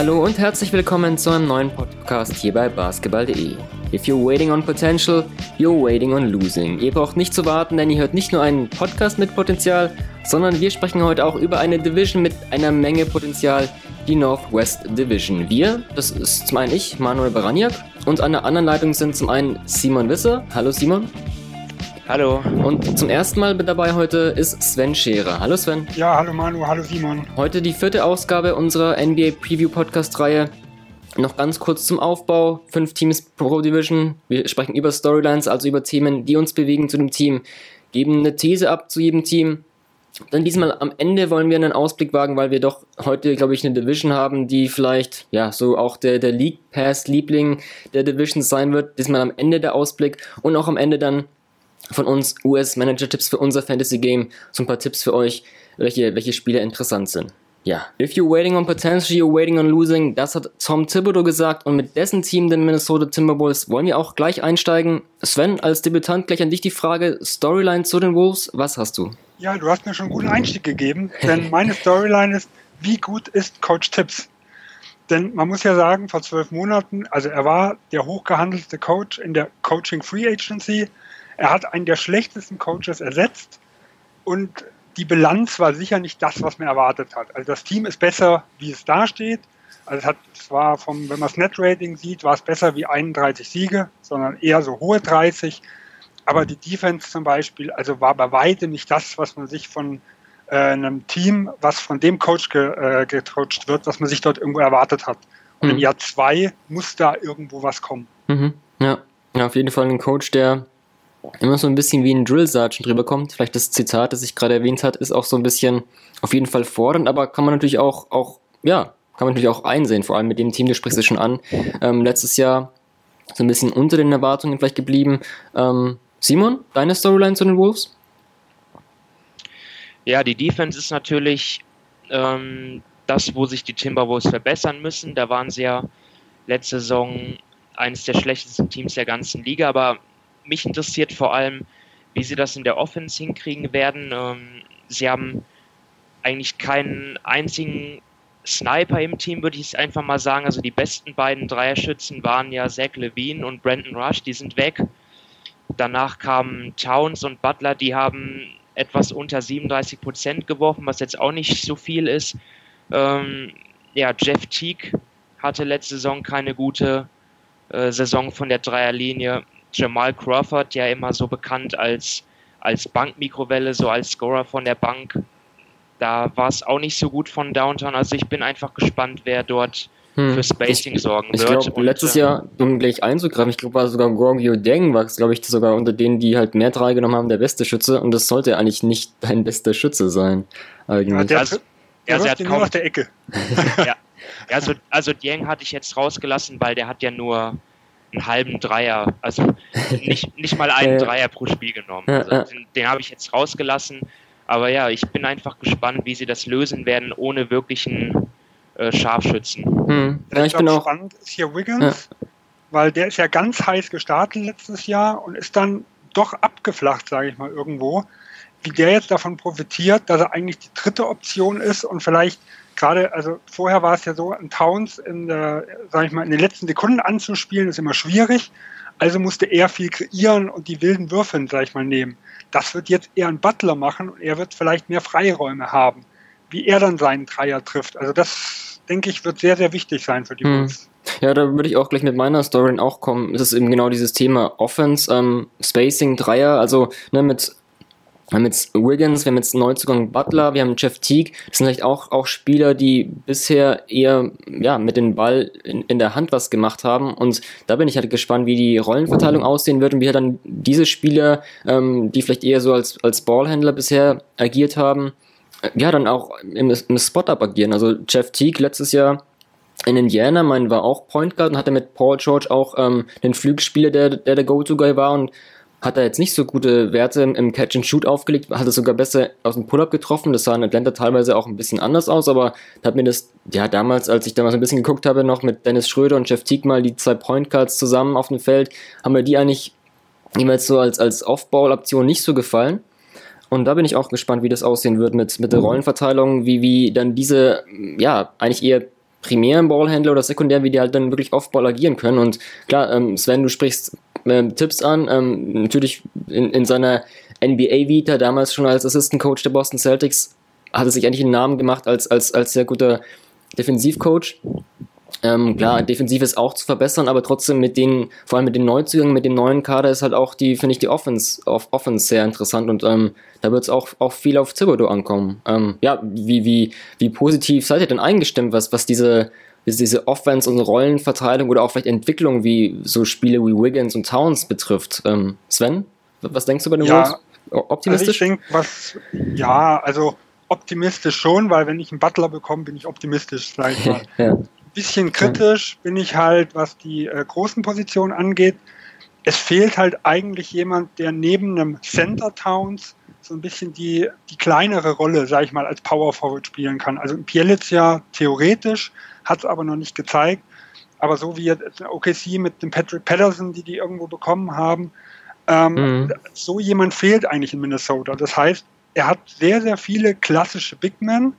Hallo und herzlich willkommen zu einem neuen Podcast hier bei basketball.de. If you're waiting on potential, you're waiting on losing. Ihr braucht nicht zu warten, denn ihr hört nicht nur einen Podcast mit Potenzial, sondern wir sprechen heute auch über eine Division mit einer Menge Potenzial, die Northwest Division. Wir, das ist zum einen ich, Manuel Baraniak, und an der anderen Leitung sind zum einen Simon Wisser. Hallo Simon. Hallo. Und zum ersten Mal mit dabei heute ist Sven Scherer. Hallo Sven. Ja, hallo Manu, hallo Simon. Heute die vierte Ausgabe unserer NBA Preview Podcast Reihe. Noch ganz kurz zum Aufbau. Fünf Teams pro Division. Wir sprechen über Storylines, also über Themen, die uns bewegen zu dem Team. Geben eine These ab zu jedem Team. Dann diesmal am Ende wollen wir einen Ausblick wagen, weil wir doch heute, glaube ich, eine Division haben, die vielleicht, ja, so auch der, der League Pass Liebling der Division sein wird. Diesmal am Ende der Ausblick und auch am Ende dann von uns US-Manager-Tipps für unser Fantasy-Game. So ein paar Tipps für euch, welche, welche Spiele interessant sind. Ja, if you're waiting on potential, you're waiting on losing. Das hat Tom Thibodeau gesagt und mit dessen Team, den Minnesota Timberwolves, wollen wir auch gleich einsteigen. Sven, als Debütant gleich an dich die Frage, Storyline zu den Wolves, was hast du? Ja, du hast mir schon einen guten Einstieg gegeben, denn meine Storyline ist, wie gut ist Coach Tipps? Denn man muss ja sagen, vor zwölf Monaten, also er war der hochgehandelte Coach in der Coaching Free Agency, er hat einen der schlechtesten Coaches ersetzt und die Bilanz war sicher nicht das, was man erwartet hat. Also das Team ist besser, wie es dasteht. Also es hat zwar vom, wenn man das Net-Rating sieht, war es besser wie 31 Siege, sondern eher so hohe 30. Aber die Defense zum Beispiel, also war bei weitem nicht das, was man sich von äh, einem Team, was von dem Coach ge, äh, gecoacht wird, was man sich dort irgendwo erwartet hat. Und mhm. im Jahr zwei muss da irgendwo was kommen. Mhm. Ja. ja, auf jeden Fall ein Coach, der immer so ein bisschen wie ein Drill Sergeant drüber kommt. Vielleicht das Zitat, das ich gerade erwähnt hat, ist auch so ein bisschen auf jeden Fall fordernd, aber kann man natürlich auch, auch ja, kann man natürlich auch einsehen, vor allem mit dem Team, du sprichst es schon an. Ähm, letztes Jahr so ein bisschen unter den Erwartungen vielleicht geblieben. Ähm, Simon, deine Storyline zu den Wolves? Ja, die Defense ist natürlich ähm, das, wo sich die Timberwolves verbessern müssen. Da waren sie ja letzte Saison eines der schlechtesten Teams der ganzen Liga, aber mich interessiert vor allem, wie sie das in der Offense hinkriegen werden. Ähm, sie haben eigentlich keinen einzigen Sniper im Team, würde ich einfach mal sagen. Also die besten beiden Dreierschützen waren ja Zach Levine und Brandon Rush, die sind weg. Danach kamen Towns und Butler, die haben etwas unter 37 Prozent geworfen, was jetzt auch nicht so viel ist. Ähm, ja, Jeff Teague hatte letzte Saison keine gute äh, Saison von der Dreierlinie. Jamal Crawford ja immer so bekannt als, als Bankmikrowelle, so als Scorer von der Bank. Da war es auch nicht so gut von Downtown. Also ich bin einfach gespannt, wer dort hm. für Spacing ich, sorgen ich wird. Ich glaube, letztes äh, Jahr, um gleich einzugreifen, ich glaube, war sogar Gorgio Deng, war es, glaube ich, sogar unter denen, die halt mehr drei genommen haben, der beste Schütze. Und das sollte eigentlich nicht dein bester Schütze sein. Eigentlich. Ja, der, also, der also hat kaum, der Ecke. ja, also, also Dieng hatte ich jetzt rausgelassen, weil der hat ja nur einen halben Dreier, also nicht, nicht mal einen Dreier pro Spiel genommen. Also den, den habe ich jetzt rausgelassen. Aber ja, ich bin einfach gespannt, wie sie das lösen werden, ohne wirklichen äh, Scharfschützen. Hm. Ja, ich bin auch spannend ist hier Wiggins, ja. weil der ist ja ganz heiß gestartet letztes Jahr und ist dann doch abgeflacht, sage ich mal irgendwo. Wie der jetzt davon profitiert, dass er eigentlich die dritte Option ist und vielleicht gerade, also vorher war es ja so, ein Towns in der, sag ich mal, in den letzten Sekunden anzuspielen, ist immer schwierig. Also musste er viel kreieren und die wilden Würfel, sag ich mal, nehmen. Das wird jetzt eher ein Butler machen und er wird vielleicht mehr Freiräume haben, wie er dann seinen Dreier trifft. Also das, denke ich, wird sehr, sehr wichtig sein für die hm. Bulls. Ja, da würde ich auch gleich mit meiner Story auch kommen. Es ist eben genau dieses Thema Offense, ähm, Spacing, Dreier, also ne, mit wir haben jetzt Wiggins, wir haben jetzt Neuzugang Butler, wir haben Jeff Teague. Das sind vielleicht auch, auch Spieler, die bisher eher ja, mit dem Ball in, in der Hand was gemacht haben. Und da bin ich halt gespannt, wie die Rollenverteilung aussehen wird und wie halt dann diese Spieler, ähm, die vielleicht eher so als, als Ballhändler bisher agiert haben, ja, dann auch im, im Spot-Up agieren. Also Jeff Teague letztes Jahr in Indiana, mein war auch Point Guard und hatte mit Paul George auch ähm, den Flügelspieler, der der, der Go-To-Guy war und hat er jetzt nicht so gute Werte im Catch and Shoot aufgelegt, hat er sogar besser aus dem Pull-Up getroffen. Das sah in Atlanta teilweise auch ein bisschen anders aus, aber hat mir das, ja, damals, als ich damals ein bisschen geguckt habe, noch mit Dennis Schröder und Jeff Teague mal die zwei Point Cards zusammen auf dem Feld, haben mir die eigentlich jeweils so als, als Off-Ball-Option nicht so gefallen. Und da bin ich auch gespannt, wie das aussehen wird mit, mit der Rollenverteilung, wie, wie dann diese, ja, eigentlich eher primären Ballhändler oder sekundär, wie die halt dann wirklich Off-Ball agieren können. Und klar, ähm, Sven, du sprichst äh, Tipps an. Ähm, natürlich in, in seiner NBA-Vita, damals schon als Assistant Coach der Boston Celtics, hat er sich eigentlich einen Namen gemacht als, als, als sehr guter Defensivcoach. Ähm, klar, defensiv ist auch zu verbessern, aber trotzdem mit den, vor allem mit den Neuzugängen, mit dem neuen Kader ist halt auch die, finde ich, die Offense, auf Offense sehr interessant und ähm, da wird es auch, auch viel auf Thibodeau ankommen. Ähm, ja, wie, wie, wie positiv seid ihr denn eingestimmt, was, was diese, diese Offense- und Rollenverteilung oder auch vielleicht Entwicklung wie so Spiele wie Wiggins und Towns betrifft? Ähm, Sven, was denkst du bei den ja, Wolves? Optimistisch? Also ich denke, was, ja, also optimistisch schon, weil wenn ich einen Butler bekomme, bin ich optimistisch, sag ich mal. ja bisschen kritisch bin ich halt, was die äh, großen Positionen angeht. Es fehlt halt eigentlich jemand, der neben einem Center Towns so ein bisschen die, die kleinere Rolle, sage ich mal, als Power Forward spielen kann. Also Pielic ja theoretisch, hat es aber noch nicht gezeigt. Aber so wie jetzt OKC mit dem Patrick Patterson, die die irgendwo bekommen haben, ähm, mhm. so jemand fehlt eigentlich in Minnesota. Das heißt, er hat sehr, sehr viele klassische Big Men,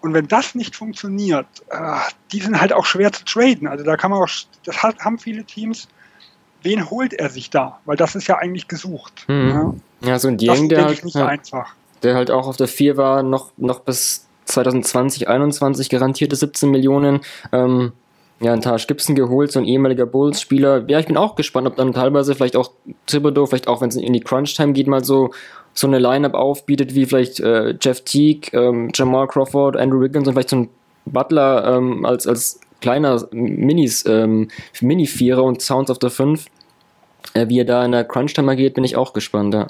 und wenn das nicht funktioniert, äh, die sind halt auch schwer zu traden. Also da kann man auch, das hat, haben viele Teams. Wen holt er sich da? Weil das ist ja eigentlich gesucht. Mhm. Ja. ja, so ein Dieng, der halt, ja, der halt auch auf der 4 war, noch, noch bis 2020, 2021 garantierte 17 Millionen. Ähm, ja, ein Taj Gibson geholt, so ein ehemaliger Bulls-Spieler. Ja, ich bin auch gespannt, ob dann teilweise vielleicht auch Thibodeau, vielleicht auch wenn es in die Crunch-Time geht, mal so so eine Lineup aufbietet wie vielleicht äh, Jeff Teague, ähm, Jamal Crawford, Andrew Wiggins und vielleicht so ein Butler ähm, als, als kleiner Minis, ähm, Mini-Vierer und Sounds of the 5. Äh, wie er da in der Crunch-Time geht, bin ich auch gespannt, ja.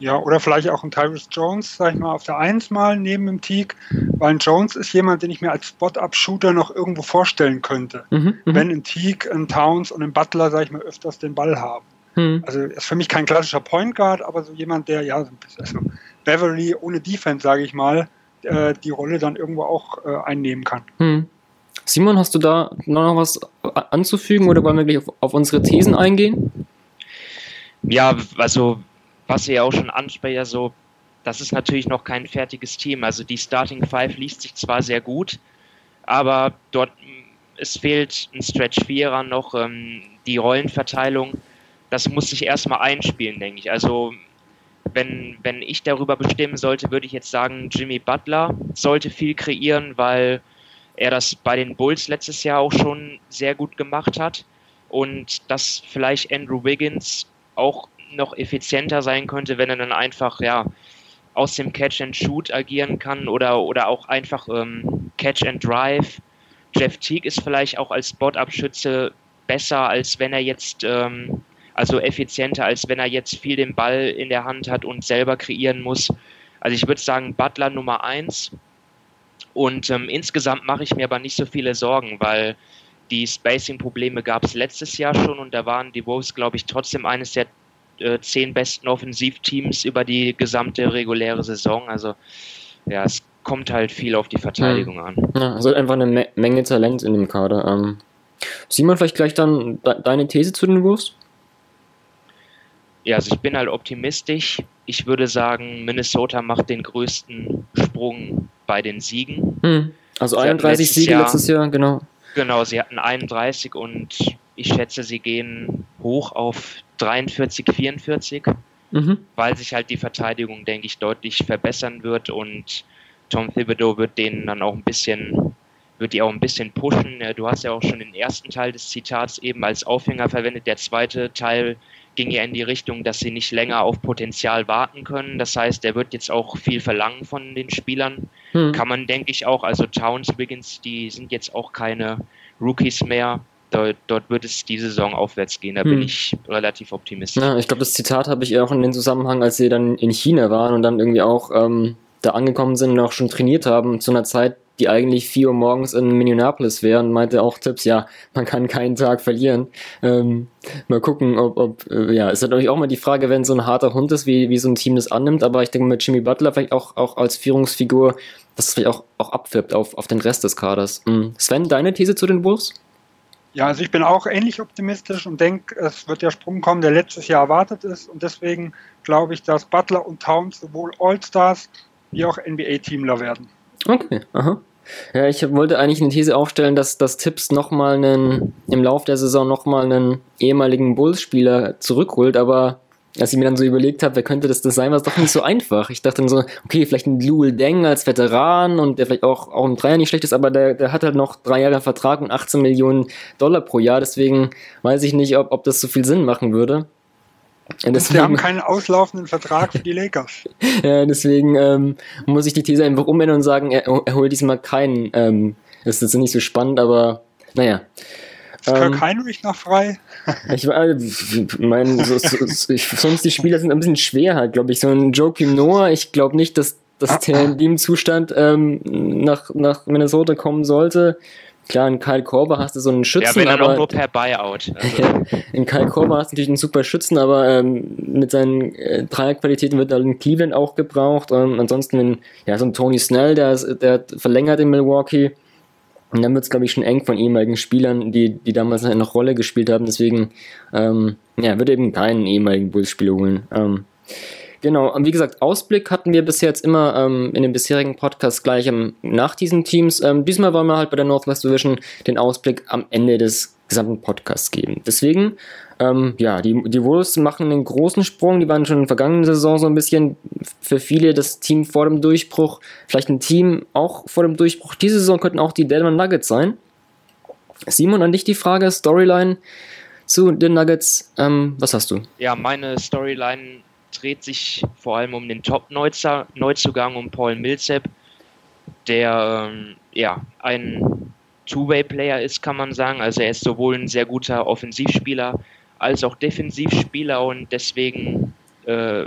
Ja, oder vielleicht auch ein Tyrus Jones, sag ich mal, auf der 1 mal neben dem Teague, weil ein Jones ist jemand, den ich mir als Spot-Up-Shooter noch irgendwo vorstellen könnte. Mhm, mhm. wenn ein Teague, ein Towns und ein Butler, sag ich mal, öfters den Ball haben. Hm. Also ist für mich kein klassischer Point Guard, aber so jemand, der ja, also Beverly ohne Defense, sage ich mal, äh, die Rolle dann irgendwo auch äh, einnehmen kann. Hm. Simon, hast du da noch was anzufügen oder wollen wir gleich auf, auf unsere Thesen eingehen? Ja, also was ihr auch schon anspricht, also das ist natürlich noch kein fertiges Team. Also die Starting Five liest sich zwar sehr gut, aber dort es fehlt ein Stretch Vierer noch, ähm, die Rollenverteilung das muss sich erstmal einspielen, denke ich. Also wenn, wenn ich darüber bestimmen sollte, würde ich jetzt sagen, Jimmy Butler sollte viel kreieren, weil er das bei den Bulls letztes Jahr auch schon sehr gut gemacht hat und dass vielleicht Andrew Wiggins auch noch effizienter sein könnte, wenn er dann einfach ja aus dem Catch and Shoot agieren kann oder oder auch einfach ähm, Catch and Drive. Jeff Teague ist vielleicht auch als Spot-Up-Schütze besser, als wenn er jetzt ähm, also effizienter, als wenn er jetzt viel den Ball in der Hand hat und selber kreieren muss. Also ich würde sagen, Butler Nummer eins. Und ähm, insgesamt mache ich mir aber nicht so viele Sorgen, weil die Spacing-Probleme gab es letztes Jahr schon und da waren die Wolves, glaube ich, trotzdem eines der äh, zehn besten Offensivteams über die gesamte reguläre Saison. Also ja, es kommt halt viel auf die Verteidigung ja. an. Ja, also einfach eine Me Menge Talent in dem Kader. Ähm, Simon, vielleicht gleich dann de deine These zu den Wolves? Ja, also ich bin halt optimistisch. Ich würde sagen, Minnesota macht den größten Sprung bei den Siegen. Hm. Also 31 Siege Jahr, letztes Jahr, genau. Genau, sie hatten 31 und ich schätze, sie gehen hoch auf 43, 44, mhm. weil sich halt die Verteidigung, denke ich, deutlich verbessern wird und Tom Thibodeau wird denen dann auch ein bisschen, wird die auch ein bisschen pushen. Du hast ja auch schon den ersten Teil des Zitats eben als Aufhänger verwendet. Der zweite Teil ging ja in die Richtung, dass sie nicht länger auf Potenzial warten können. Das heißt, er wird jetzt auch viel verlangen von den Spielern. Hm. Kann man, denke ich, auch. Also Towns, Wiggins, die sind jetzt auch keine Rookies mehr. Dort, dort wird es diese Saison aufwärts gehen. Da hm. bin ich relativ optimistisch. Ja, ich glaube, das Zitat habe ich auch in den Zusammenhang, als sie dann in China waren und dann irgendwie auch ähm, da angekommen sind und auch schon trainiert haben zu einer Zeit, die eigentlich 4 Uhr morgens in Minneapolis wären, meinte auch Tipps, ja, man kann keinen Tag verlieren. Ähm, mal gucken, ob, ob äh, ja, ist natürlich auch mal die Frage, wenn so ein harter Hund ist, wie, wie so ein Team das annimmt, aber ich denke mit Jimmy Butler vielleicht auch, auch als Führungsfigur, dass es vielleicht auch, auch abwirbt auf, auf den Rest des Kaders. Mhm. Sven, deine These zu den Wolves? Ja, also ich bin auch ähnlich optimistisch und denke, es wird der Sprung kommen, der letztes Jahr erwartet ist. Und deswegen glaube ich, dass Butler und Towns sowohl All-Stars wie auch NBA-Teamler werden. Okay, aha. Ja, ich wollte eigentlich eine These aufstellen, dass, dass Tipps nochmal einen, im Lauf der Saison nochmal einen ehemaligen Bulls-Spieler zurückholt, aber als ich mir dann so überlegt habe, wer könnte das denn sein, war es doch nicht so einfach. Ich dachte dann so, okay, vielleicht ein Luel Deng als Veteran und der vielleicht auch, auch im Dreier nicht schlecht ist, aber der, der hat halt noch drei Jahre Vertrag und 18 Millionen Dollar pro Jahr, deswegen weiß ich nicht, ob, ob das so viel Sinn machen würde. Und deswegen, wir haben keinen auslaufenden Vertrag für die Lakers. ja, deswegen ähm, muss ich die These einfach umändern und sagen, er, er holt diesmal keinen. Ähm, das ist jetzt nicht so spannend, aber naja. Ist Kirk ähm, Heinrich noch frei? ich meine, so, so, sonst die Spieler sind ein bisschen schwer halt, glaube ich. So ein Joakim Noah, ich glaube nicht, dass, dass der in dem Zustand ähm, nach, nach Minnesota kommen sollte. Klar, in Kyle Korber hast du so einen Schützen. Ja, wenn dann auch nur per Buyout. Also. in Kyle Korber hast du natürlich einen super Schützen, aber ähm, mit seinen äh, Dreierqualitäten wird er in Cleveland auch gebraucht. Ähm, ansonsten, wenn, ja, so ein Tony Snell, der, der verlängert in Milwaukee. Und dann wird es, glaube ich, schon eng von ehemaligen Spielern, die, die damals noch Rolle gespielt haben. Deswegen, ähm, ja, wird eben keinen ehemaligen Bulls-Spieler holen. Ähm, Genau, und wie gesagt, Ausblick hatten wir bis jetzt immer ähm, in den bisherigen Podcasts gleich ähm, nach diesen Teams. Ähm, diesmal wollen wir halt bei der Northwest Division den Ausblick am Ende des gesamten Podcasts geben. Deswegen, ähm, ja, die, die Wolves machen einen großen Sprung. Die waren schon in der vergangenen Saison so ein bisschen für viele das Team vor dem Durchbruch. Vielleicht ein Team auch vor dem Durchbruch. Diese Saison könnten auch die Denver Nuggets sein. Simon, an dich die Frage, Storyline zu den Nuggets. Ähm, was hast du? Ja, meine Storyline dreht sich vor allem um den Top-Neuzugang, um Paul Millsap, der ähm, ja, ein Two-Way-Player ist, kann man sagen. Also er ist sowohl ein sehr guter Offensivspieler als auch Defensivspieler und deswegen äh,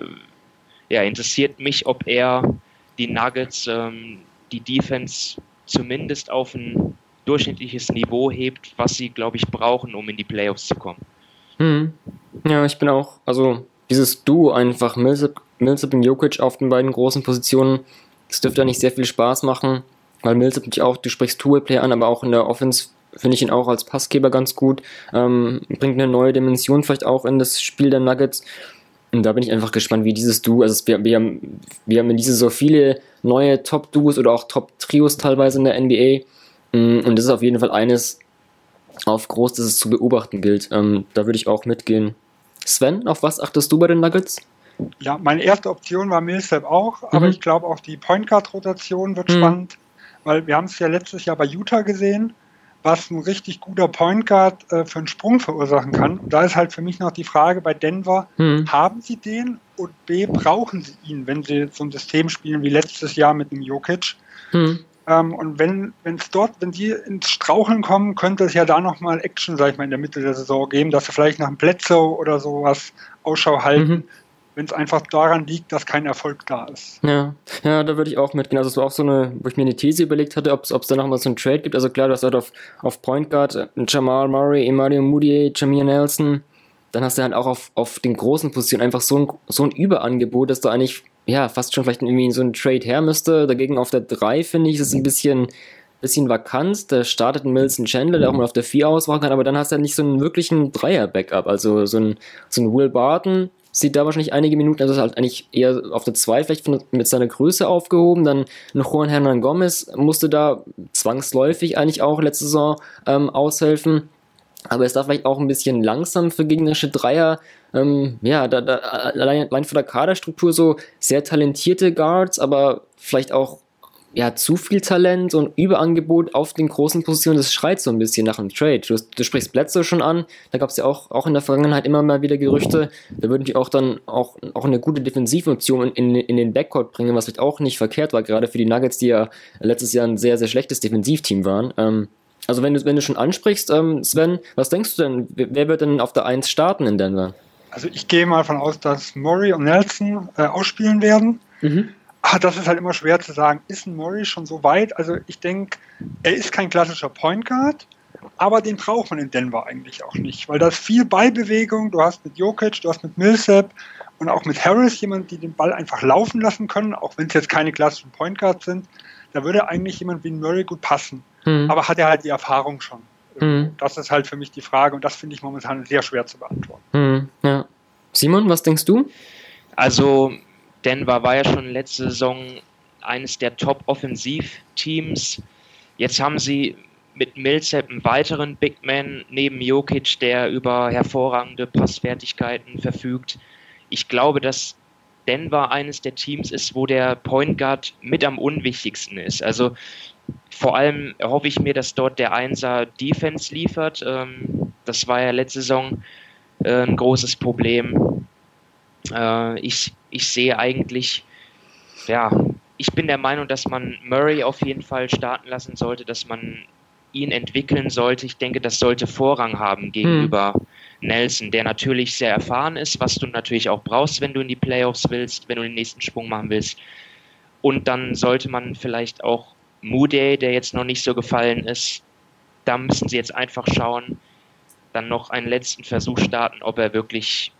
ja, interessiert mich, ob er die Nuggets, ähm, die Defense zumindest auf ein durchschnittliches Niveau hebt, was sie, glaube ich, brauchen, um in die Playoffs zu kommen. Hm. Ja, ich bin auch, also dieses Duo einfach, Millsap, Millsap und Jokic auf den beiden großen Positionen, das dürfte ja nicht sehr viel Spaß machen, weil Millsap natürlich auch, du sprichst Two-Way-Player an, aber auch in der Offense finde ich ihn auch als Passgeber ganz gut, ähm, bringt eine neue Dimension vielleicht auch in das Spiel der Nuggets. Und da bin ich einfach gespannt, wie dieses Duo, also wir, wir, haben, wir haben in dieser so viele neue Top-Duos oder auch Top-Trios teilweise in der NBA. Mm, und das ist auf jeden Fall eines auf groß, das es zu beobachten gilt. Ähm, da würde ich auch mitgehen. Sven, auf was achtest du bei den Nuggets? Ja, meine erste Option war Millsap auch, aber mhm. ich glaube auch die Point Guard Rotation wird mhm. spannend, weil wir haben es ja letztes Jahr bei Utah gesehen, was ein richtig guter Point Guard äh, für einen Sprung verursachen kann. Und da ist halt für mich noch die Frage bei Denver, mhm. haben sie den und B, brauchen sie ihn, wenn sie so ein System spielen wie letztes Jahr mit dem Jokic? Mhm. Ähm, und wenn es dort, wenn die ins Straucheln kommen, könnte es ja da nochmal Action, sag ich mal, in der Mitte der Saison geben, dass sie vielleicht nach einem Bledsoe oder sowas Ausschau halten. Mhm. Wenn es einfach daran liegt, dass kein Erfolg da ist. Ja, ja, da würde ich auch mitgehen. Also es war auch so eine, wo ich mir eine These überlegt hatte, ob es da nochmal so einen Trade gibt. Also klar, du hast halt auf, auf Point Guard äh, Jamal Murray, Emanuel Moutier, Jamir Nelson. Dann hast du halt auch auf, auf den großen Positionen einfach so ein, so ein Überangebot, dass du eigentlich ja, fast schon vielleicht irgendwie so ein Trade her müsste. Dagegen auf der 3 finde ich, ist es ein bisschen, bisschen vakant. Da startet ein Milton Chandler, der auch mal auf der 4 auswachen kann, aber dann hast du halt nicht so einen wirklichen Dreier-Backup. Also so ein, so ein Will Barton sieht da wahrscheinlich einige Minuten, also ist halt eigentlich eher auf der 2 vielleicht von, mit seiner Größe aufgehoben. Dann Juan Hernan Gomez musste da zwangsläufig eigentlich auch letzte Saison ähm, aushelfen. Aber es darf vielleicht auch ein bisschen langsam für gegnerische Dreier. Ähm, ja, da, da, allein, allein von der Kaderstruktur so sehr talentierte Guards, aber vielleicht auch ja, zu viel Talent und Überangebot auf den großen Positionen, das schreit so ein bisschen nach einem Trade. Du, du sprichst Bledsoe schon an, da gab es ja auch, auch in der Vergangenheit immer mal wieder Gerüchte, da würden die auch dann auch, auch eine gute Defensivfunktion in, in den Backcourt bringen, was vielleicht auch nicht verkehrt war, gerade für die Nuggets, die ja letztes Jahr ein sehr, sehr schlechtes Defensivteam waren. Ähm, also wenn du, wenn du schon ansprichst, ähm, Sven, was denkst du denn, wer wird denn auf der 1 starten in Denver? Also ich gehe mal davon aus, dass Murray und Nelson äh, ausspielen werden. Mhm. Ah, das ist halt immer schwer zu sagen. Ist ein Murray schon so weit? Also ich denke, er ist kein klassischer Point Guard, aber den braucht man in Denver eigentlich auch nicht, weil da ist viel Beibewegung. Du hast mit Jokic, du hast mit Millsap und auch mit Harris jemand, die den Ball einfach laufen lassen können, auch wenn es jetzt keine klassischen Point Guards sind. Da würde eigentlich jemand wie Murray gut passen. Mhm. Aber hat er halt die Erfahrung schon? Mhm. Das ist halt für mich die Frage und das finde ich momentan sehr schwer zu beantworten. Mhm. Ja. Simon, was denkst du? Also, Denver war ja schon letzte Saison eines der Top-Offensiv-Teams. Jetzt haben sie mit Millsap einen weiteren Big Man neben Jokic, der über hervorragende Passfertigkeiten verfügt. Ich glaube, dass Denver eines der Teams ist, wo der Point Guard mit am unwichtigsten ist. Also vor allem hoffe ich mir, dass dort der Einser Defense liefert. Ähm, das war ja letzte Saison äh, ein großes Problem. Äh, ich, ich sehe eigentlich, ja, ich bin der Meinung, dass man Murray auf jeden Fall starten lassen sollte, dass man ihn entwickeln sollte. Ich denke, das sollte Vorrang haben gegenüber hm. Nelson, der natürlich sehr erfahren ist, was du natürlich auch brauchst, wenn du in die Playoffs willst, wenn du den nächsten Sprung machen willst. Und dann sollte man vielleicht auch Moody, der jetzt noch nicht so gefallen ist, da müssen sie jetzt einfach schauen, dann noch einen letzten Versuch starten, ob er wirklich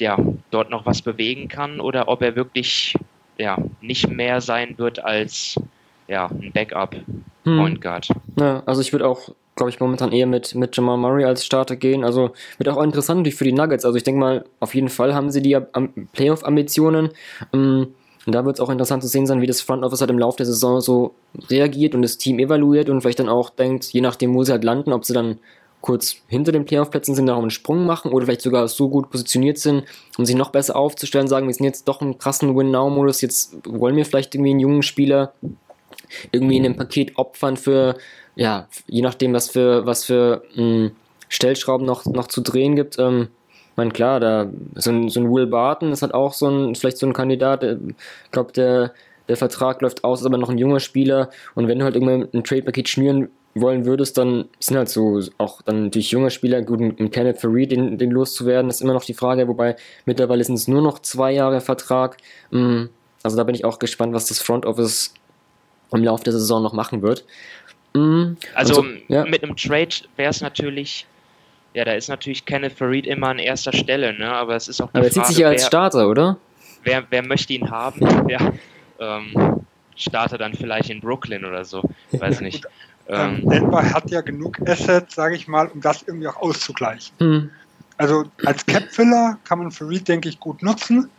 ja, dort noch was bewegen kann oder ob er wirklich ja, nicht mehr sein wird als ja, ein Backup hm. Point Guard. Ja, also ich würde auch, glaube ich, momentan eher mit, mit Jamal Murray als Starter gehen. Also wird auch interessant natürlich für die Nuggets. Also ich denke mal, auf jeden Fall haben sie die Playoff-Ambitionen. Ähm, und da wird es auch interessant zu sehen sein, wie das Front Office halt im Laufe der Saison so reagiert und das Team evaluiert und vielleicht dann auch denkt, je nachdem, wo sie halt landen, ob sie dann kurz hinter den Playoff-Plätzen sind, auch einen Sprung machen oder vielleicht sogar so gut positioniert sind, um sich noch besser aufzustellen, sagen, wir sind jetzt doch im krassen Win-Now-Modus, jetzt wollen wir vielleicht irgendwie einen jungen Spieler irgendwie in einem Paket opfern für, ja, je nachdem, was für, was für mh, hm, Stellschrauben noch, noch zu drehen gibt. Ähm, ich meine, klar, da, so ein, so ein Will Barton ist halt auch so ein, vielleicht so ein Kandidat, ich glaube, der, der Vertrag läuft aus, ist aber noch ein junger Spieler und wenn du halt irgendwie ein Trade-Paket schnüren wollen würdest, dann sind halt so auch dann natürlich junge Spieler, gut, ein Kenneth Fareed, den, den loszuwerden, ist immer noch die Frage, wobei mittlerweile sind es nur noch zwei Jahre Vertrag. Hm, also da bin ich auch gespannt, was das Front Office im Laufe der Saison noch machen wird. Hm, also so, ja. mit einem Trade wäre es natürlich, ja, da ist natürlich Kenneth Fareed immer an erster Stelle, ne? aber es ist auch Aber er zieht sich ja als Starter, oder? Wer, wer möchte ihn haben? Ja, ähm, Starter dann vielleicht in Brooklyn oder so, weiß nicht. Ähm, Denver hat ja genug Assets, sage ich mal, um das irgendwie auch auszugleichen. Hm. Also als Cap-Filler kann man Farid, denke ich, gut nutzen.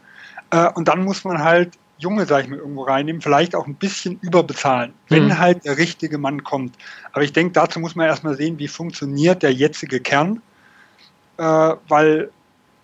Äh, und dann muss man halt Junge, sage ich mal, irgendwo reinnehmen, vielleicht auch ein bisschen überbezahlen, wenn hm. halt der richtige Mann kommt. Aber ich denke, dazu muss man erstmal sehen, wie funktioniert der jetzige Kern. Äh, weil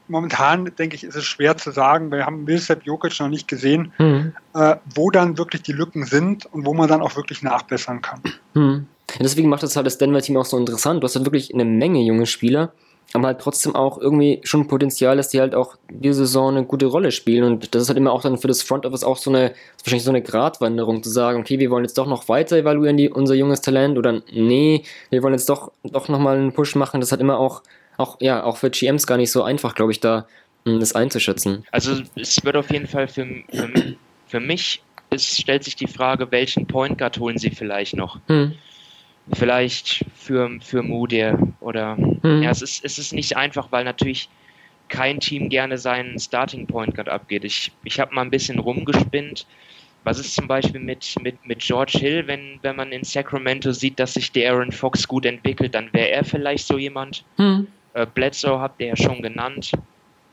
momentan, denke ich, ist es schwer zu sagen, wir haben Millsap Jokic noch nicht gesehen, hm. äh, wo dann wirklich die Lücken sind und wo man dann auch wirklich nachbessern kann. Hm. Ja, deswegen macht das halt das Denver-Team auch so interessant. Du hast halt wirklich eine Menge junge Spieler, aber halt trotzdem auch irgendwie schon Potenzial, dass die halt auch diese Saison eine gute Rolle spielen. Und das ist halt immer auch dann für das Front Office auch so eine, wahrscheinlich so eine Gratwanderung, zu sagen, okay, wir wollen jetzt doch noch weiter evaluieren, die, unser junges Talent, oder nee, wir wollen jetzt doch, doch nochmal einen Push machen. Das hat immer auch, auch, ja, auch für GMs gar nicht so einfach, glaube ich, da hm, das einzuschätzen. Also es wird auf jeden Fall für, für, für mich, es stellt sich die Frage, welchen Point Guard holen sie vielleicht noch? Hm vielleicht für, für Moody oder mhm. ja, es ist, es ist nicht einfach, weil natürlich kein Team gerne seinen Starting Point Guard abgeht. Ich, ich habe mal ein bisschen rumgespinnt. Was ist zum Beispiel mit, mit, mit George Hill, wenn, wenn man in Sacramento sieht, dass sich der Aaron Fox gut entwickelt, dann wäre er vielleicht so jemand. Mhm. Äh, Bledsoe habt ihr ja schon genannt.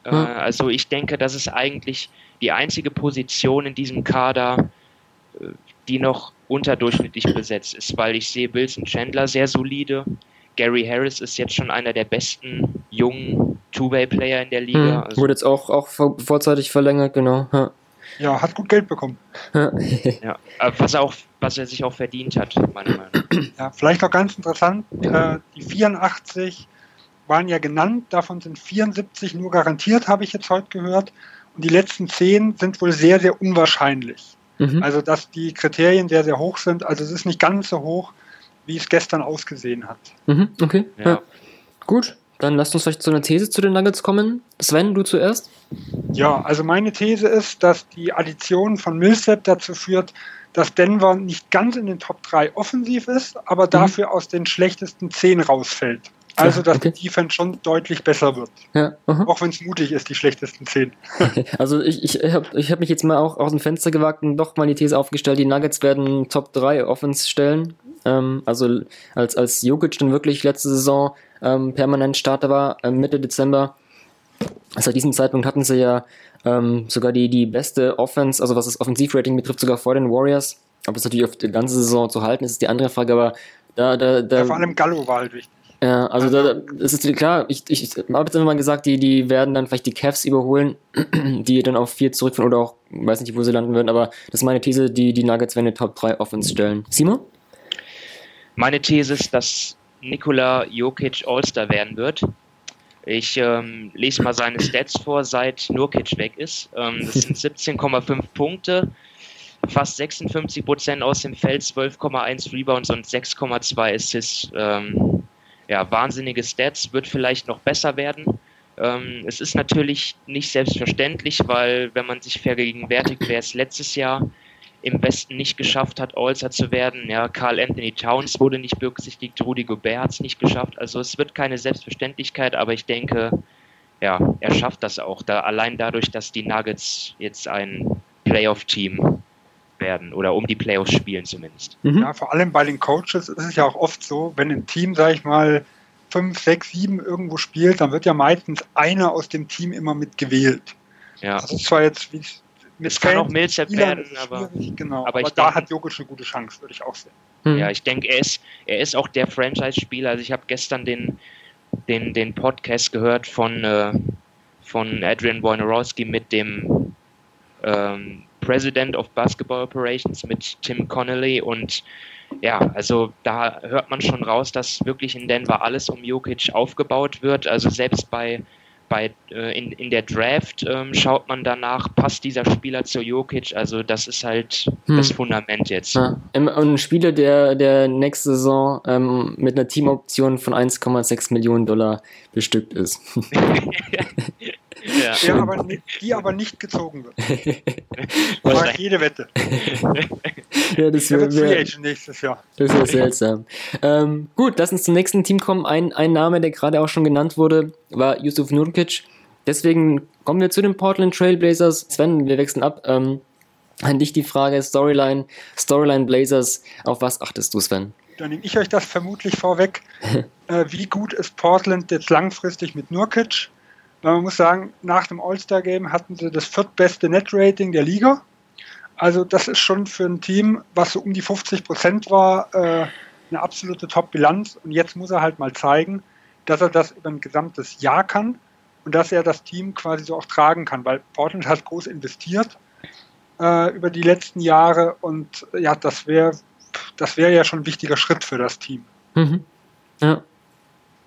Äh, mhm. Also ich denke, das ist eigentlich die einzige Position in diesem Kader, äh, die noch unterdurchschnittlich besetzt ist, weil ich sehe Wilson Chandler sehr solide. Gary Harris ist jetzt schon einer der besten jungen Two-Way-Player in der Liga. Hm, also wurde jetzt auch, auch vorzeitig verlängert, genau. Ja, ja hat gut Geld bekommen. Ja. ja, was, auch, was er sich auch verdient hat, meiner Meinung nach. Ja, vielleicht noch ganz interessant, äh, die 84 waren ja genannt, davon sind 74 nur garantiert, habe ich jetzt heute gehört. Und die letzten 10 sind wohl sehr, sehr unwahrscheinlich. Mhm. Also, dass die Kriterien sehr, sehr hoch sind. Also, es ist nicht ganz so hoch, wie es gestern ausgesehen hat. Mhm, okay. Ja. ja. Gut, dann lasst uns vielleicht zu einer These zu den Nuggets kommen. Sven, du zuerst? Ja, also meine These ist, dass die Addition von Millsap dazu führt, dass Denver nicht ganz in den Top 3 offensiv ist, aber mhm. dafür aus den schlechtesten 10 rausfällt. Also, dass okay. die Defense schon deutlich besser wird. Ja, auch wenn es mutig ist, die schlechtesten zehn. also, ich, ich habe ich hab mich jetzt mal auch aus dem Fenster gewagt und doch mal die These aufgestellt, die Nuggets werden Top 3 Offense stellen. Ähm, also, als, als Jokic dann wirklich letzte Saison ähm, permanent Starter war, äh, Mitte Dezember, seit diesem Zeitpunkt hatten sie ja ähm, sogar die, die beste Offense, also was das Offensivrating betrifft, sogar vor den Warriors. ob das natürlich auf die ganze Saison zu halten ist, ist die andere Frage, aber da, da, da. Ja, vor allem Gallo war halt wichtig. Ja, also da, das ist klar, ich, ich, ich habe jetzt immer mal gesagt, die, die werden dann vielleicht die Cavs überholen, die dann auf vier zurückfahren oder auch, weiß nicht, wo sie landen würden, aber das ist meine These, die, die Nuggets werden eine Top 3 Offense stellen. Simon? Meine These ist, dass Nikola Jokic All-Star werden wird. Ich ähm, lese mal seine Stats vor, seit Nurkic weg ist. Ähm, das sind 17,5 Punkte, fast 56 Prozent aus dem Feld, 12,1 Rebounds und 6,2 Assists. Ähm, ja, wahnsinnige Stats, wird vielleicht noch besser werden. Ähm, es ist natürlich nicht selbstverständlich, weil wenn man sich vergegenwärtigt, wer es letztes Jahr im Westen nicht geschafft hat, All-Star zu werden. Ja, Carl Anthony Towns wurde nicht berücksichtigt, Rudy Gobert hat es nicht geschafft. Also es wird keine Selbstverständlichkeit, aber ich denke, ja, er schafft das auch. Da, allein dadurch, dass die Nuggets jetzt ein Playoff-Team werden oder um die Playoffs spielen zumindest. Mhm. Ja, vor allem bei den Coaches ist es ja auch oft so, wenn ein Team, sag ich mal, 5, 6, 7 irgendwo spielt, dann wird ja meistens einer aus dem Team immer mitgewählt. Ja. Das ist zwar jetzt, wie es kann auch Millsap werden, aber, genau. aber, aber da denk, hat Jokic eine gute Chance, würde ich auch sehen. Hm. Ja, ich denke, er ist, er ist auch der Franchise-Spieler. Also ich habe gestern den, den, den Podcast gehört von, äh, von Adrian Wojnarowski mit dem ähm, President of Basketball Operations, mit Tim Connolly und ja, also da hört man schon raus, dass wirklich in Denver alles um Jokic aufgebaut wird. Also selbst bei bei, äh, in, in der Draft ähm, schaut man danach, passt dieser Spieler zu Jokic, also das ist halt hm. das Fundament jetzt. Ja. Und ein Spieler, der, der nächste Saison ähm, mit einer Teamoption von 1,6 Millionen Dollar bestückt ist. Ja. Der aber, die aber nicht gezogen wird. Das jede Wette. ja, das wäre wär, nächstes Jahr. Das wäre seltsam. Ähm, gut, lass uns zum nächsten Team kommen. Ein, ein Name, der gerade auch schon genannt wurde, war Yusuf Nurkic. Deswegen kommen wir zu den Portland Trailblazers. Sven, wir wechseln ab. Ähm, an dich die Frage, Storyline, Storyline Blazers. Auf was achtest du, Sven? Dann nehme ich euch das vermutlich vorweg. äh, wie gut ist Portland jetzt langfristig mit Nurkic? Man muss sagen, nach dem All-Star-Game hatten sie das viertbeste Net-Rating der Liga. Also das ist schon für ein Team, was so um die 50 Prozent war, äh, eine absolute Top-Bilanz. Und jetzt muss er halt mal zeigen, dass er das über ein gesamtes Jahr kann und dass er das Team quasi so auch tragen kann, weil Portland hat groß investiert äh, über die letzten Jahre und ja, das wäre das wäre ja schon ein wichtiger Schritt für das Team. Mhm. Ja.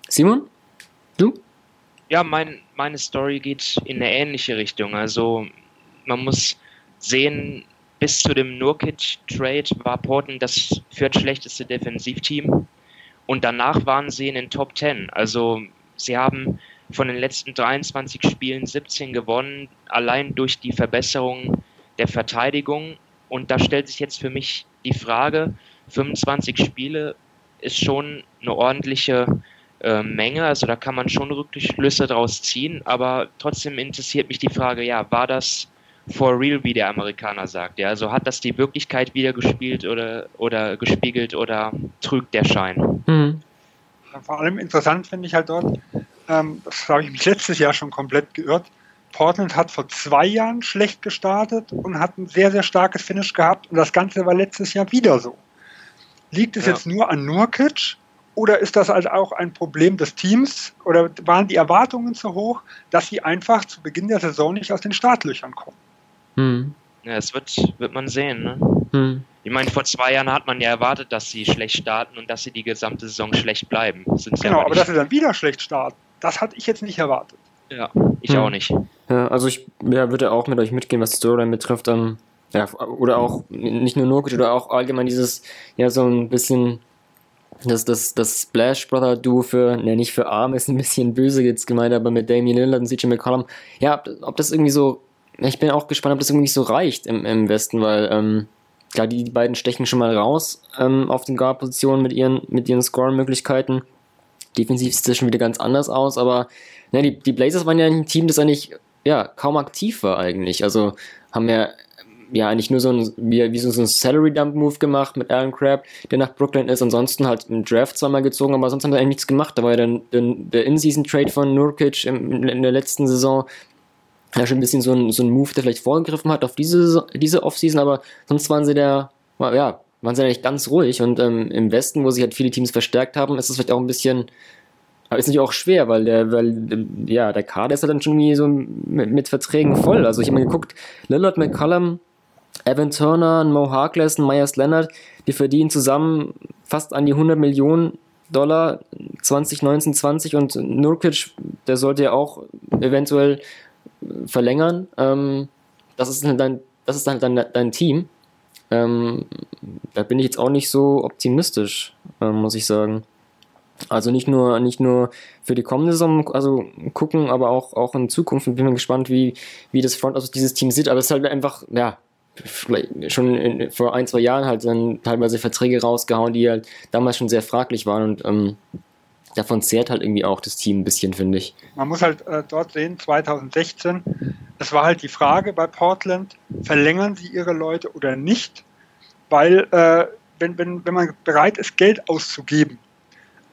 Simon? Du? Ja, mein, meine Story geht in eine ähnliche Richtung. Also man muss sehen, bis zu dem Nurkic-Trade war Portland das viertschlechteste Defensivteam und danach waren sie in den Top 10. Also sie haben von den letzten 23 Spielen 17 gewonnen, allein durch die Verbesserung der Verteidigung. Und da stellt sich jetzt für mich die Frage, 25 Spiele ist schon eine ordentliche äh, Menge, also da kann man schon Rückschlüsse daraus ziehen, aber trotzdem interessiert mich die Frage, ja, war das for real, wie der Amerikaner sagt? Ja, also hat das die Wirklichkeit wieder gespielt oder, oder gespiegelt oder trügt der Schein? Mhm. Vor allem interessant finde ich halt dort, ähm, das habe ich mich letztes Jahr schon komplett geirrt. Portland hat vor zwei Jahren schlecht gestartet und hat ein sehr, sehr starkes Finish gehabt und das Ganze war letztes Jahr wieder so. Liegt es ja. jetzt nur an Nurkic oder ist das also auch ein Problem des Teams? Oder waren die Erwartungen zu hoch, dass sie einfach zu Beginn der Saison nicht aus den Startlöchern kommen? Hm. Ja, es wird, wird man sehen. Ne? Hm. Ich meine, vor zwei Jahren hat man ja erwartet, dass sie schlecht starten und dass sie die gesamte Saison schlecht bleiben. genau, aber dass sie dann wieder schlecht starten, das hatte ich jetzt nicht erwartet. Ja, ich hm. auch nicht. Ja, also ich ja, würde auch mit euch mitgehen, was die Storyline betrifft. Ähm, ja, oder auch nicht nur Nurkic oder auch allgemein dieses, ja, so ein bisschen das, das, das Splash Brother Duo für, ne, nicht für Arm ist ein bisschen böse jetzt gemeint, aber mit Damien Lillard und CJ McCollum, ja, ob, ob, das irgendwie so, ich bin auch gespannt, ob das irgendwie so reicht im, im Westen, weil, ähm, klar, die, die beiden stechen schon mal raus ähm, auf den Guard-Positionen mit ihren, mit ihren Scoring-Möglichkeiten. Defensiv sieht das schon wieder ganz anders aus, aber ne, die, die Blazers waren ja ein Team, das eigentlich ja, kaum aktiv war eigentlich. Also haben ja ja eigentlich nur so ein, wie, wie so, ein Salary-Dump-Move gemacht mit Alan Crabb, der nach Brooklyn ist. Ansonsten halt im Draft zweimal gezogen, aber sonst haben sie eigentlich nichts gemacht. Da war ja dann, dann der In-Season-Trade von Nurkic in, in der letzten Saison ja schon ein bisschen so ein, so ein Move, der vielleicht vorgegriffen hat auf diese, diese Offseason, aber sonst waren sie der ja, waren sie eigentlich ganz ruhig und ähm, im Westen, wo sich halt viele Teams verstärkt haben, ist es vielleicht auch ein bisschen, aber ist natürlich auch schwer, weil der, weil, ja, der Kader ist halt dann schon wie so mit, mit Verträgen voll. Also ich habe mal geguckt, Lillard, McCollum, Evan Turner, Mo Harkless und Myers Leonard, die verdienen zusammen fast an die 100 Millionen Dollar 2019, 20 und Nurkic, der sollte ja auch eventuell verlängern. Ähm, das ist dann dein, das ist dann dein, dein Team. Ähm, da bin ich jetzt auch nicht so optimistisch, ähm, muss ich sagen. Also nicht nur, nicht nur für die kommende Saison also gucken, aber auch, auch in Zukunft. Bin mal gespannt, wie, wie das Front aus dieses Team sieht. Aber es ist halt einfach, ja, schon in, vor ein, zwei Jahren halt dann teilweise Verträge rausgehauen, die halt damals schon sehr fraglich waren und ähm, davon zehrt halt irgendwie auch das Team ein bisschen, finde ich. Man muss halt äh, dort sehen, 2016, es war halt die Frage bei Portland, verlängern sie ihre Leute oder nicht, weil äh, wenn, wenn, wenn man bereit ist, Geld auszugeben,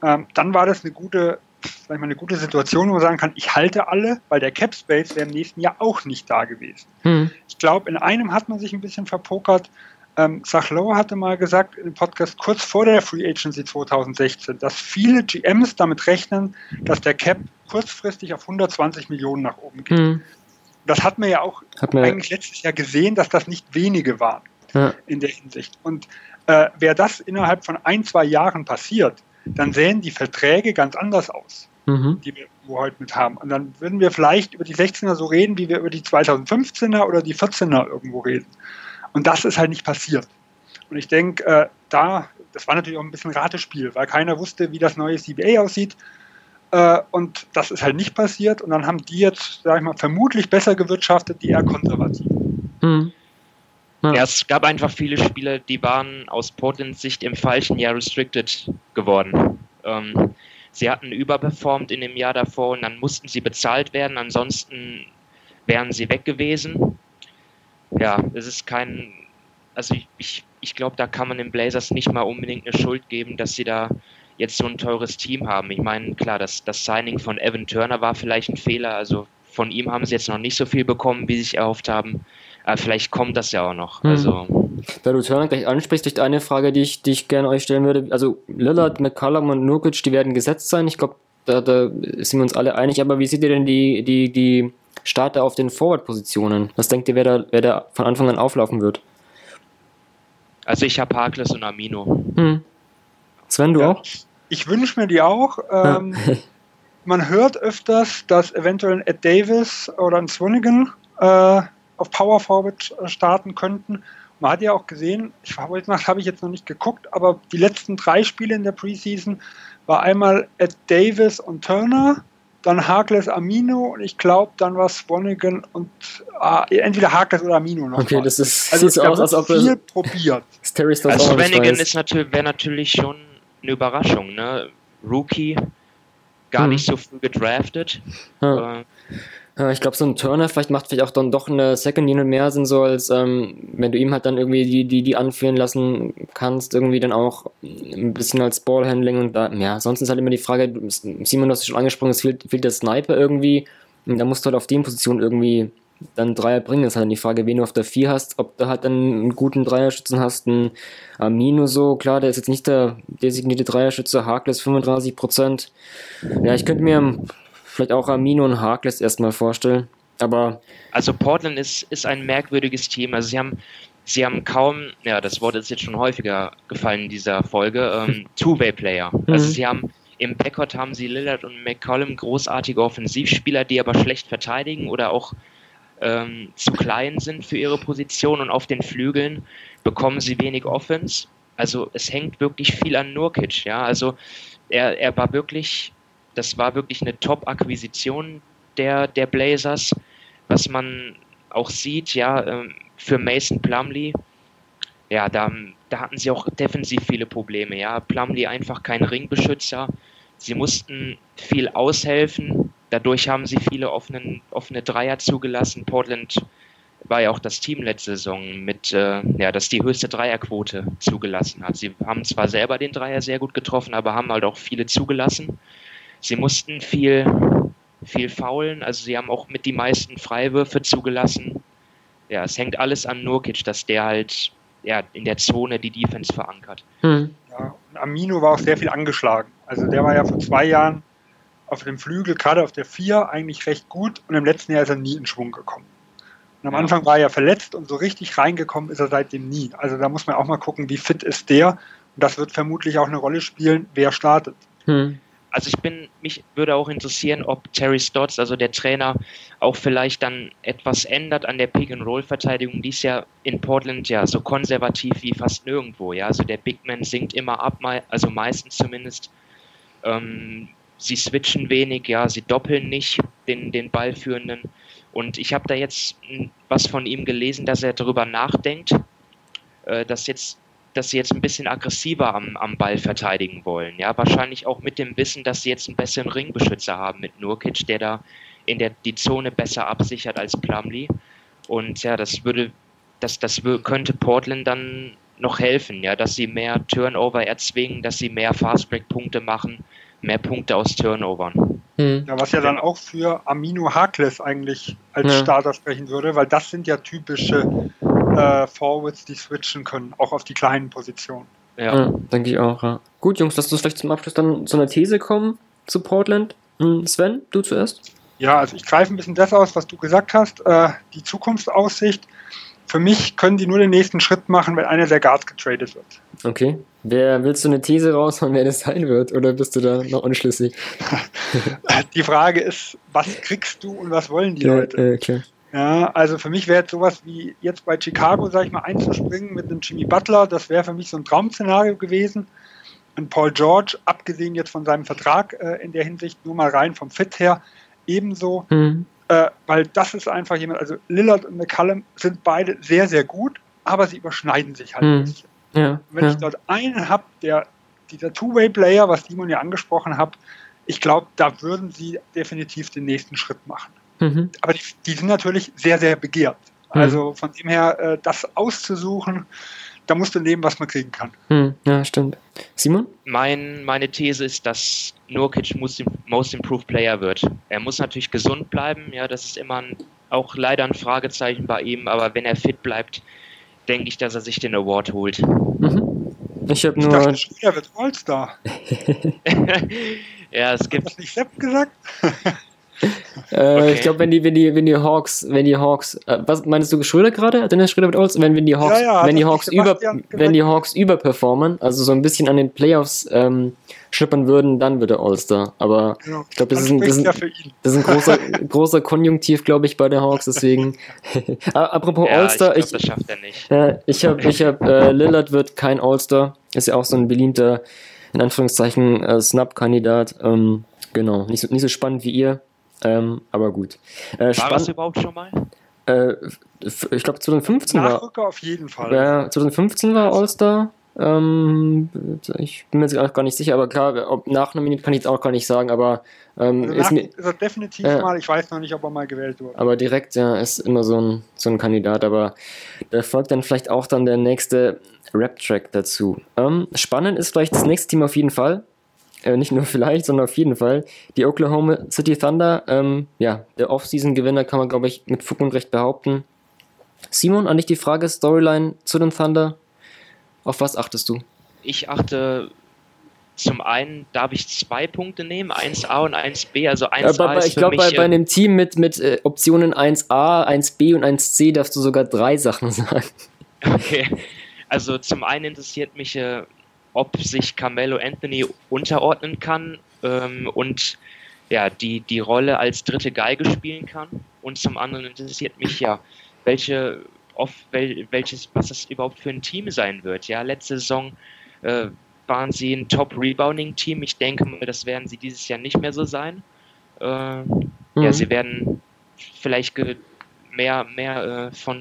ähm, dann war das eine gute, sag ich mal, eine gute Situation, wo man sagen kann, ich halte alle, weil der Cap Space wäre im nächsten Jahr auch nicht da gewesen. Hm. Ich glaube, in einem hat man sich ein bisschen verpokert. Ähm, Sachlow hatte mal gesagt im Podcast kurz vor der Free Agency 2016, dass viele GMs damit rechnen, dass der Cap kurzfristig auf 120 Millionen nach oben geht. Hm. Das hat man ja auch man eigentlich letztes Jahr gesehen, dass das nicht wenige waren ja. in der Hinsicht. Und äh, wäre das innerhalb von ein, zwei Jahren passiert, dann sähen die Verträge ganz anders aus, mhm. die wir heute mit haben. Und dann würden wir vielleicht über die 16er so reden, wie wir über die 2015er oder die 14er irgendwo reden. Und das ist halt nicht passiert. Und ich denke, äh, da, das war natürlich auch ein bisschen Ratespiel, weil keiner wusste, wie das neue CBA aussieht. Äh, und das ist halt nicht passiert. Und dann haben die jetzt, sag ich mal, vermutlich besser gewirtschaftet, die eher konservativ. Mhm. Ja. es gab einfach viele Spieler, die waren aus Portlands Sicht im falschen Jahr restricted geworden. Ähm, sie hatten überperformt in dem Jahr davor und dann mussten sie bezahlt werden, ansonsten wären sie weg gewesen. Ja, es ist kein, also ich, ich, ich glaube, da kann man den Blazers nicht mal unbedingt eine Schuld geben, dass sie da jetzt so ein teures Team haben. Ich meine, klar, das, das Signing von Evan Turner war vielleicht ein Fehler, also von ihm haben sie jetzt noch nicht so viel bekommen, wie sie sich erhofft haben. Aber vielleicht kommt das ja auch noch. Mhm. Also. Da du Turner gleich ansprichst, durch eine Frage, die ich, die ich gerne euch stellen würde. Also Lillard, McCallum und Nurkic, die werden gesetzt sein. Ich glaube, da, da sind wir uns alle einig. Aber wie seht ihr denn die, die, die Starter auf den Forward-Positionen? Was denkt ihr, wer da, wer da von Anfang an auflaufen wird? Also ich habe Harkless und Amino. Hm. Sven, du ja, auch? Ich wünsche mir die auch. Ähm, man hört öfters, dass eventuell ein Ed Davis oder ein Swanigan äh, auf Power Forward äh, starten könnten. Man hat ja auch gesehen, ich habe habe ich jetzt noch nicht geguckt, aber die letzten drei Spiele in der Preseason war einmal Ed Davis und Turner, dann Harkless Amino und ich glaube, dann war Swanigan und ah, entweder Harkless oder Amino noch. Okay, mal. das ist also sieht aus, als ob viel probiert. also Swanigan ist natürlich, wäre natürlich schon eine Überraschung, ne? Rookie, gar hm. nicht so früh gedraftet. Ja. Äh, ich glaube, so ein Turner vielleicht macht vielleicht auch dann doch eine Second Unit mehr Sinn, so als ähm, wenn du ihm halt dann irgendwie die, die, die anführen lassen kannst, irgendwie dann auch ein bisschen als Ballhandling und da, ja, sonst ist halt immer die Frage, Simon, du hast schon angesprochen, es fehlt, fehlt der Sniper irgendwie, und da musst du halt auf den Positionen irgendwie dann Dreier bringen. Ist halt die Frage, wen du auf der 4 hast, ob du halt dann einen guten Dreierschützen hast, einen Amino so, klar, der ist jetzt nicht der designierte Dreierschütze, Harkless 35%. Ja, ich könnte mir vielleicht auch Amino und Harkless erstmal vorstellen. Aber also Portland ist, ist ein merkwürdiges Team. Also sie haben, sie haben kaum, ja, das Wort ist jetzt schon häufiger gefallen in dieser Folge, ähm, Two-Way-Player. Mhm. Also sie haben im Backcourt haben sie Lillard und McCollum großartige Offensivspieler, die aber schlecht verteidigen oder auch ähm, zu klein sind für ihre Position und auf den Flügeln bekommen sie wenig Offense. Also es hängt wirklich viel an Nurkic, ja. Also er, er war wirklich das war wirklich eine Top-Akquisition der, der Blazers, was man auch sieht, ja, ähm, für Mason Plumley, ja, da, da hatten sie auch defensiv viele Probleme, ja. Plumley einfach kein Ringbeschützer. Sie mussten viel aushelfen. Dadurch haben sie viele offenen, offene Dreier zugelassen. Portland war ja auch das Team letzte Saison mit, äh, ja, das die höchste Dreierquote zugelassen hat. Sie haben zwar selber den Dreier sehr gut getroffen, aber haben halt auch viele zugelassen. Sie mussten viel, viel faulen, also sie haben auch mit die meisten Freiwürfe zugelassen. Ja, es hängt alles an Nurkic, dass der halt ja, in der Zone die Defense verankert. Mhm. Ja, und Amino war auch sehr viel angeschlagen. Also der war ja vor zwei Jahren auf dem Flügel, gerade auf der 4, eigentlich recht gut und im letzten Jahr ist er nie in Schwung gekommen. Und am Anfang war er verletzt und so richtig reingekommen ist er seitdem nie. Also da muss man auch mal gucken, wie fit ist der. Und das wird vermutlich auch eine Rolle spielen, wer startet. Hm. Also ich bin, mich würde auch interessieren, ob Terry Stotts, also der Trainer, auch vielleicht dann etwas ändert an der Pick-and-Roll-Verteidigung. Die ist ja in Portland ja so konservativ wie fast nirgendwo. Ja, also der Big Man sinkt immer ab, also meistens zumindest. Ähm, sie switchen wenig, ja, sie doppeln nicht den, den Ballführenden. Und ich habe da jetzt was von ihm gelesen, dass er darüber nachdenkt, äh, dass jetzt dass sie jetzt ein bisschen aggressiver am, am Ball verteidigen wollen. Ja, wahrscheinlich auch mit dem Wissen, dass sie jetzt einen besseren Ringbeschützer haben mit Nurkic, der da in der die Zone besser absichert als Plumlee. Und ja, das würde, das, das könnte Portland dann noch helfen, ja, dass sie mehr Turnover erzwingen, dass sie mehr Fastbreak-Punkte machen, mehr Punkte aus Turnovern. Hm. Ja, was ja dann auch für Amino Harkless eigentlich als ja. Starter sprechen würde, weil das sind ja typische äh, Forwards, die switchen können, auch auf die kleinen Positionen. Ja, ja denke ich auch. Ja. Gut, Jungs, lass uns vielleicht zum Abschluss dann zu einer These kommen zu Portland. Hm, Sven, du zuerst? Ja, also ich greife ein bisschen das aus, was du gesagt hast. Äh, die Zukunftsaussicht. Für mich können die nur den nächsten Schritt machen, wenn einer der Guards getradet wird. Okay. Wer willst du eine These raushauen, wer das sein wird? Oder bist du da noch unschlüssig? die Frage ist, was kriegst du und was wollen die ja, Leute? Äh, klar. Ja, also für mich wäre jetzt sowas wie jetzt bei Chicago, sag ich mal, einzuspringen mit einem Jimmy Butler, das wäre für mich so ein Traum-Szenario gewesen. Und Paul George, abgesehen jetzt von seinem Vertrag äh, in der Hinsicht, nur mal rein vom Fit her, ebenso. Mhm. Äh, weil das ist einfach jemand, also Lillard und McCallum sind beide sehr, sehr gut, aber sie überschneiden sich halt mhm. ein bisschen. Ja, wenn ja. ich dort einen habe, der dieser Two-Way-Player, was Simon ja angesprochen hat, ich glaube, da würden sie definitiv den nächsten Schritt machen. Mhm. Aber die, die, sind natürlich sehr, sehr begehrt. Mhm. Also von dem her, äh, das auszusuchen, da musst du nehmen, was man kriegen kann. Mhm. Ja, stimmt. Simon? Mein, meine These ist, dass Nurkic Most, Most Improved Player wird. Er muss natürlich gesund bleiben, ja, das ist immer ein, auch leider ein Fragezeichen bei ihm, aber wenn er fit bleibt, denke ich, dass er sich den Award holt. Mhm. Ich habe nur. Ich dachte, er wird All-Star. ja, es gibt. Hast du nicht Sepp gesagt? Äh, okay. Ich glaube, wenn die, wenn die, wenn die Hawks, wenn die Hawks, äh, was meinst du Schröder gerade? Dennis Schröder mit Olds? Wenn, wenn die Hawks, ja, ja, wenn die Hawks über, wenn die Hawks überperformen, also so ein bisschen an den Playoffs ähm, schippern würden, dann wird er All-Star. Aber genau. ich glaube, das, ist ein, das, das ist ein großer, großer Konjunktiv, glaube ich, bei den Hawks. Deswegen. Apropos ja, All-Star, ich, glaub, ich, das schafft er nicht. Äh, ich habe, ich habe, äh, Lillard wird kein All-Star. Ist ja auch so ein beliebter, in Anführungszeichen, äh, Snap-Kandidat. Ähm, genau, nicht so, nicht so spannend wie ihr. Ähm, aber gut. Äh, war das überhaupt schon mal? Äh, ich glaube 2015 Nachrücker war. auf jeden Fall. Ja, 2015 war All-Star. Ähm, ich bin mir jetzt auch gar nicht sicher, aber klar, ob nach Minute kann ich es auch gar nicht sagen, aber ähm, also ist, mir, ist er definitiv äh, mal, ich weiß noch nicht, ob er mal gewählt wurde. Aber direkt, ja, ist immer so ein, so ein Kandidat, aber da folgt dann vielleicht auch dann der nächste Rap-Track dazu. Ähm, spannend ist vielleicht das nächste Team auf jeden Fall äh, nicht nur vielleicht, sondern auf jeden Fall, die Oklahoma City Thunder, ähm, ja, der Off-Season-Gewinner kann man, glaube ich, mit Fug und Recht behaupten. Simon, an dich die Frage, Storyline zu den Thunder. Auf was achtest du? Ich achte zum einen darf ich zwei Punkte nehmen, 1a und 1b, also 1a ja, bei, ist Ich glaube, bei, bei einem Team mit, mit äh, Optionen 1a, 1b und 1c darfst du sogar drei Sachen sagen. Okay, also zum einen interessiert mich äh, ob sich Carmelo Anthony unterordnen kann ähm, und ja, die, die Rolle als dritte Geige spielen kann. Und zum anderen interessiert mich ja, welche, auf, wel, welches, was das überhaupt für ein Team sein wird. Ja, letzte Saison äh, waren sie ein Top-Rebounding-Team. Ich denke mal, das werden sie dieses Jahr nicht mehr so sein. Äh, mhm. Ja, sie werden vielleicht mehr, mehr äh, von,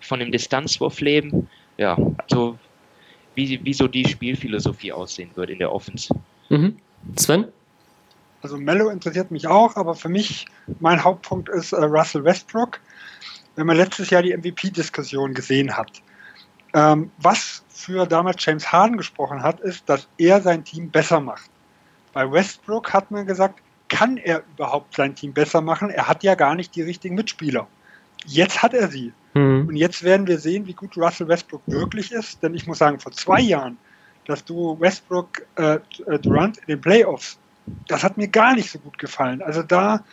von dem Distanzwurf leben. Ja, also wie, wie so die Spielphilosophie aussehen wird in der Offense. Mhm. Sven? Also Mello interessiert mich auch, aber für mich, mein Hauptpunkt ist äh, Russell Westbrook. Wenn man letztes Jahr die MVP-Diskussion gesehen hat, ähm, was für damals James Harden gesprochen hat, ist, dass er sein Team besser macht. Bei Westbrook hat man gesagt, kann er überhaupt sein Team besser machen? Er hat ja gar nicht die richtigen Mitspieler. Jetzt hat er sie. Mhm. Und jetzt werden wir sehen, wie gut Russell Westbrook wirklich ist. Denn ich muss sagen, vor zwei Jahren, dass du Westbrook äh, äh, Durant in den Playoffs, das hat mir gar nicht so gut gefallen. Also da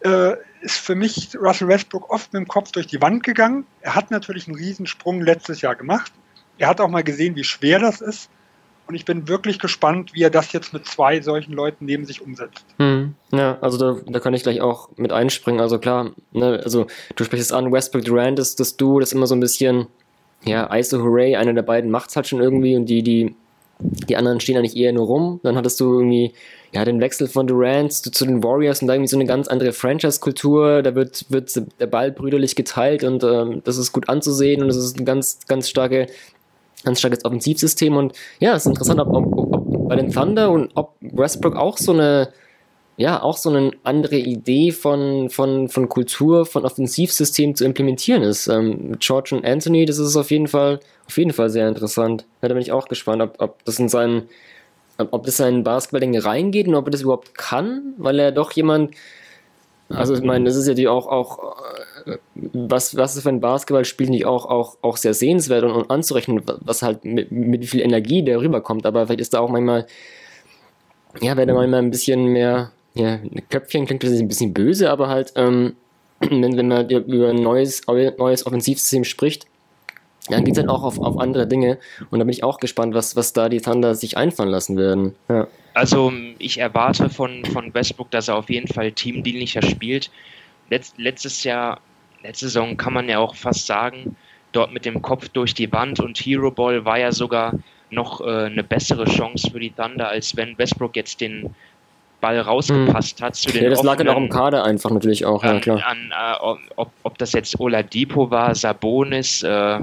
äh, ist für mich Russell Westbrook oft mit dem Kopf durch die Wand gegangen. Er hat natürlich einen Riesensprung letztes Jahr gemacht. Er hat auch mal gesehen, wie schwer das ist. Und ich bin wirklich gespannt, wie er das jetzt mit zwei solchen Leuten neben sich umsetzt. Hm. Ja, also da, da kann ich gleich auch mit einspringen. Also klar, ne, also du sprichst an, Westbrook Durant ist das Duo, das immer so ein bisschen, ja, ISO Hooray, einer der beiden macht's halt schon irgendwie und die, die, die anderen stehen eigentlich eher nur rum. Dann hattest du irgendwie, ja, den Wechsel von Durant zu, zu den Warriors und da irgendwie so eine ganz andere Franchise-Kultur. Da wird, wird der Ball brüderlich geteilt und ähm, das ist gut anzusehen und es ist eine ganz, ganz starke ganz starkes Offensivsystem und ja, es ist interessant, ob, ob, ob, bei den Thunder und ob Westbrook auch so eine, ja, auch so eine andere Idee von, von, von Kultur, von Offensivsystem zu implementieren ist. Ähm, George und Anthony, das ist auf jeden Fall, auf jeden Fall sehr interessant. Ja, da bin ich auch gespannt, ob, ob das in seinen, ob das in Basketballding reingeht und ob er das überhaupt kann, weil er doch jemand, also ich meine, das ist ja die auch, auch was, was ist für ein Basketballspiel nicht auch, auch, auch sehr sehenswert und, und anzurechnen, was halt mit, mit wie viel Energie der rüberkommt. Aber vielleicht ist da auch manchmal, ja, wäre da manchmal ein bisschen mehr, ja, Köpfchen klingt ein bisschen böse, aber halt, ähm, wenn, wenn man über ein neues, neues Offensivsystem spricht, dann geht es halt auch auf, auf andere Dinge. Und da bin ich auch gespannt, was, was da die Thunder sich einfallen lassen werden. Ja. Also ich erwarte von, von Westbrook, dass er auf jeden Fall teamdienlicher spielt. Letzt, letztes Jahr letzte Saison kann man ja auch fast sagen, dort mit dem Kopf durch die Wand und Hero Ball war ja sogar noch äh, eine bessere Chance für die Thunder, als wenn Westbrook jetzt den Ball rausgepasst hat zu den Ja, das lag ja auch im Kader einfach natürlich auch, an, ja klar. An, äh, ob, ob das jetzt Oladipo war, Sabonis, äh,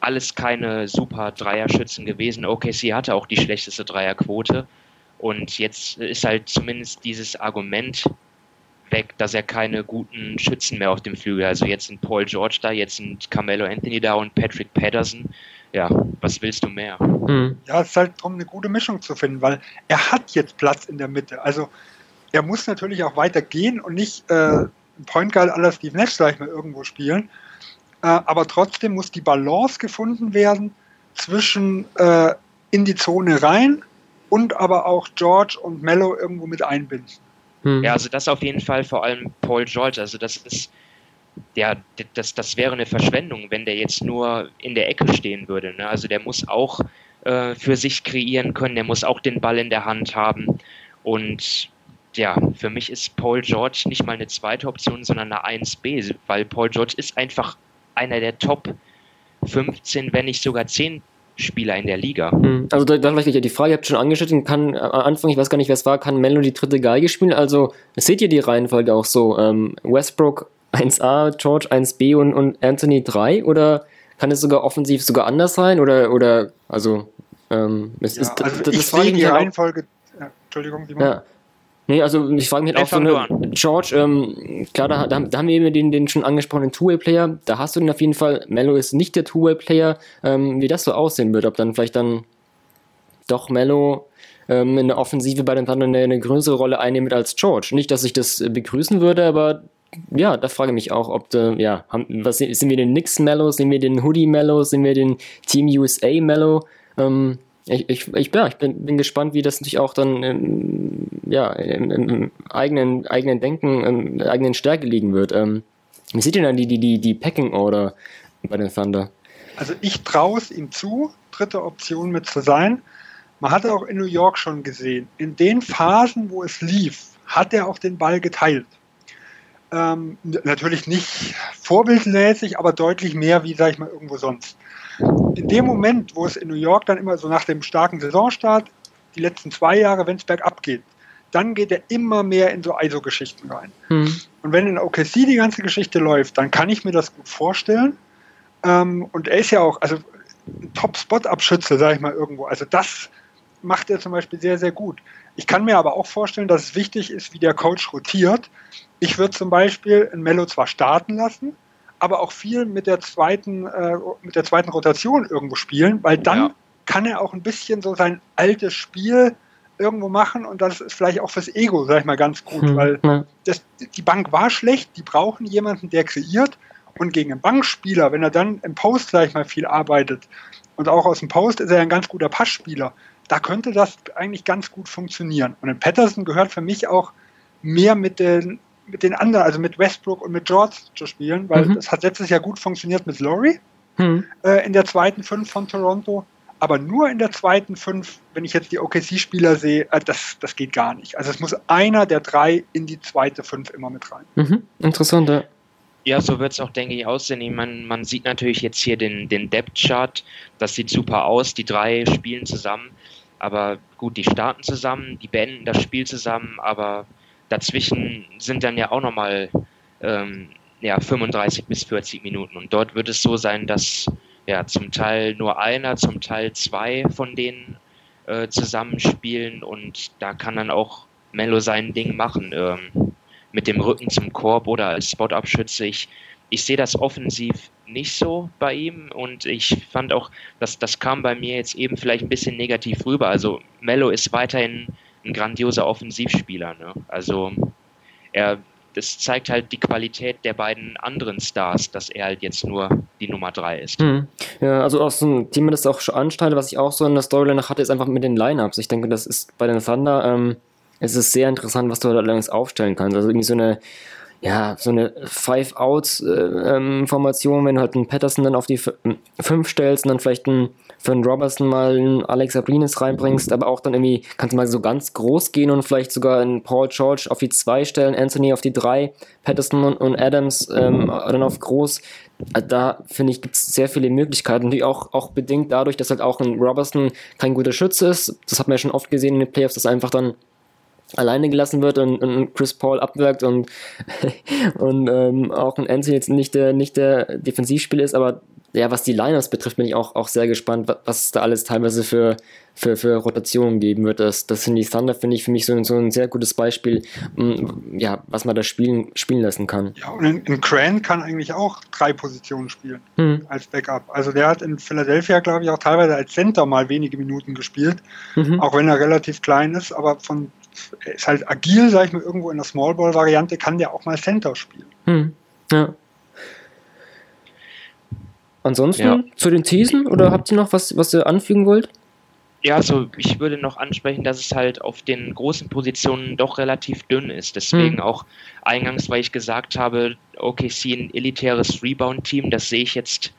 alles keine super Dreierschützen gewesen. OKC hatte auch die schlechteste Dreierquote. Und jetzt ist halt zumindest dieses Argument weg, dass er keine guten Schützen mehr auf dem Flügel hat. Also jetzt sind Paul George da, jetzt sind Carmelo Anthony da und Patrick Patterson. Ja, was willst du mehr? Hm. Ja, es ist halt darum, eine gute Mischung zu finden, weil er hat jetzt Platz in der Mitte. Also er muss natürlich auch weiter gehen und nicht äh, Point Guard aller Steve Nash gleich mal irgendwo spielen. Äh, aber trotzdem muss die Balance gefunden werden zwischen äh, in die Zone rein und aber auch George und Mello irgendwo mit einbinden. Hm. Ja, also das auf jeden Fall vor allem Paul George. Also das ist, ja, das, das wäre eine Verschwendung, wenn der jetzt nur in der Ecke stehen würde. Ne? Also der muss auch äh, für sich kreieren können, der muss auch den Ball in der Hand haben. Und ja, für mich ist Paul George nicht mal eine zweite Option, sondern eine 1B, weil Paul George ist einfach einer der Top 15, wenn nicht sogar 10 Spieler in der Liga. Hm. Also dann vielleicht die Frage, ihr habt schon angeschnitten, kann am Anfang, ich weiß gar nicht, wer es war, kann Melo die dritte Geige spielen? Also seht ihr die Reihenfolge auch so? Ähm, Westbrook 1A, George 1B und, und Anthony 3? Oder kann es sogar offensiv sogar anders sein? Oder, oder also, ähm, es ja, ist, also das, ich sehe die Reihenfolge, ja, Entschuldigung, die ja. Nee, also ich frage mich halt auch so eine, George, ähm, klar, da, da, da, haben wir eben den, den schon angesprochenen Two-Way-Player, da hast du den auf jeden Fall, Mello ist nicht der Two-Way-Player, ähm, wie das so aussehen wird, ob dann vielleicht dann doch Mello ähm, in der Offensive bei den Thunder eine, eine größere Rolle einnimmt als George. Nicht, dass ich das begrüßen würde, aber ja, da frage ich mich auch, ob, äh, ja, haben, was, sind wir den Knicks Mello, sind wir den Hoodie Mello, sind wir den Team USA Mello? Ähm, ich, ich, ich, ja, ich bin, bin gespannt, wie das natürlich auch dann im, ja, im, im eigenen, eigenen Denken, im eigenen Stärke liegen wird. Ähm, wie sieht denn die, die, die, die Packing Order bei den Thunder? Also ich traue es ihm zu, dritte Option mit zu sein. Man hat auch in New York schon gesehen, in den Phasen, wo es lief, hat er auch den Ball geteilt. Ähm, natürlich nicht vorbildmäßig, aber deutlich mehr wie, sag ich mal, irgendwo sonst in dem Moment, wo es in New York dann immer so nach dem starken Saisonstart, die letzten zwei Jahre, wenn es bergab geht, dann geht er immer mehr in so ISO-Geschichten rein. Hm. Und wenn in OKC die ganze Geschichte läuft, dann kann ich mir das gut vorstellen. Ähm, und er ist ja auch, also ein Top-Spot-Abschütze, sage ich mal irgendwo. Also das macht er zum Beispiel sehr, sehr gut. Ich kann mir aber auch vorstellen, dass es wichtig ist, wie der Coach rotiert. Ich würde zum Beispiel ein Mello zwar starten lassen, aber auch viel mit der zweiten, äh, mit der zweiten Rotation irgendwo spielen, weil dann ja. kann er auch ein bisschen so sein altes Spiel irgendwo machen und das ist vielleicht auch fürs Ego, sag ich mal, ganz gut, hm, weil das, die Bank war schlecht, die brauchen jemanden, der kreiert Und gegen einen Bankspieler, wenn er dann im Post, sag ich mal, viel arbeitet und auch aus dem Post ist er ein ganz guter Passspieler, da könnte das eigentlich ganz gut funktionieren. Und in Patterson gehört für mich auch mehr mit den, mit den anderen, also mit Westbrook und mit George zu spielen, weil mhm. das hat letztes Jahr gut funktioniert mit Laurie mhm. äh, in der zweiten Fünf von Toronto. Aber nur in der zweiten Fünf, wenn ich jetzt die OKC-Spieler sehe, äh, das, das geht gar nicht. Also es muss einer der drei in die zweite Fünf immer mit rein. Mhm. Interessant, ja. Ja, so wird es auch, denke ich, aussehen. Man, man sieht natürlich jetzt hier den, den Depth-Chart. Das sieht super aus. Die drei spielen zusammen. Aber gut, die starten zusammen, die beenden das Spiel zusammen. Aber dazwischen sind dann ja auch nochmal ähm, ja, 35 bis 40 Minuten. Und dort wird es so sein, dass ja zum Teil nur einer, zum Teil zwei von denen äh, zusammenspielen. Und da kann dann auch Mello sein Ding machen. Ähm, mit dem Rücken zum Korb oder als Spot-Abschütze. Ich, ich sehe das offensiv nicht so bei ihm und ich fand auch, dass das kam bei mir jetzt eben vielleicht ein bisschen negativ rüber. Also Mello ist weiterhin ein grandioser Offensivspieler. Ne? Also er, das zeigt halt die Qualität der beiden anderen Stars, dass er halt jetzt nur die Nummer drei ist. Hm. Ja, also aus dem Thema, das auch schon anschneidet, was ich auch so in der Storyline hatte, ist einfach mit den Lineups. Ich denke, das ist bei den Thunder ähm, es ist sehr interessant, was du da allerdings aufstellen kannst. Also irgendwie so eine, ja, so eine Five-Out-Formation, äh, ähm, wenn du halt einen Patterson dann auf die 5 stellst und dann vielleicht einen für einen Robertson mal einen Alex Abrinis reinbringst, aber auch dann irgendwie kannst du mal so ganz groß gehen und vielleicht sogar einen Paul George auf die 2 stellen, Anthony auf die 3, Patterson und, Adams ähm, dann auf groß. Da finde ich, gibt es sehr viele Möglichkeiten, die auch, auch bedingt dadurch, dass halt auch ein Robertson kein guter Schütze ist. Das hat man ja schon oft gesehen in den Playoffs, dass einfach dann alleine gelassen wird und, und Chris Paul abwirkt und, und ähm, auch ein Anthony jetzt nicht der, nicht der Defensivspieler ist, aber ja, was die Liners betrifft, bin ich auch, auch sehr gespannt, was es da alles teilweise für, für, für Rotationen geben wird. Das, das sind die Thunder, finde ich, für mich so, so ein sehr gutes Beispiel, um, ja, was man da spielen, spielen lassen kann. Ja, und in, in Cran kann eigentlich auch drei Positionen spielen mhm. als Backup. Also der hat in Philadelphia, glaube ich, auch teilweise als Center mal wenige Minuten gespielt, mhm. auch wenn er relativ klein ist, aber von ist halt agil, sag ich mal, irgendwo in der Smallball-Variante, kann der auch mal Center spielen. Hm. Ja. Ansonsten ja. zu den Thesen oder habt ihr noch was, was ihr anfügen wollt? Ja, also ich würde noch ansprechen, dass es halt auf den großen Positionen doch relativ dünn ist. Deswegen hm. auch eingangs, weil ich gesagt habe, OKC ein elitäres Rebound-Team, das sehe ich jetzt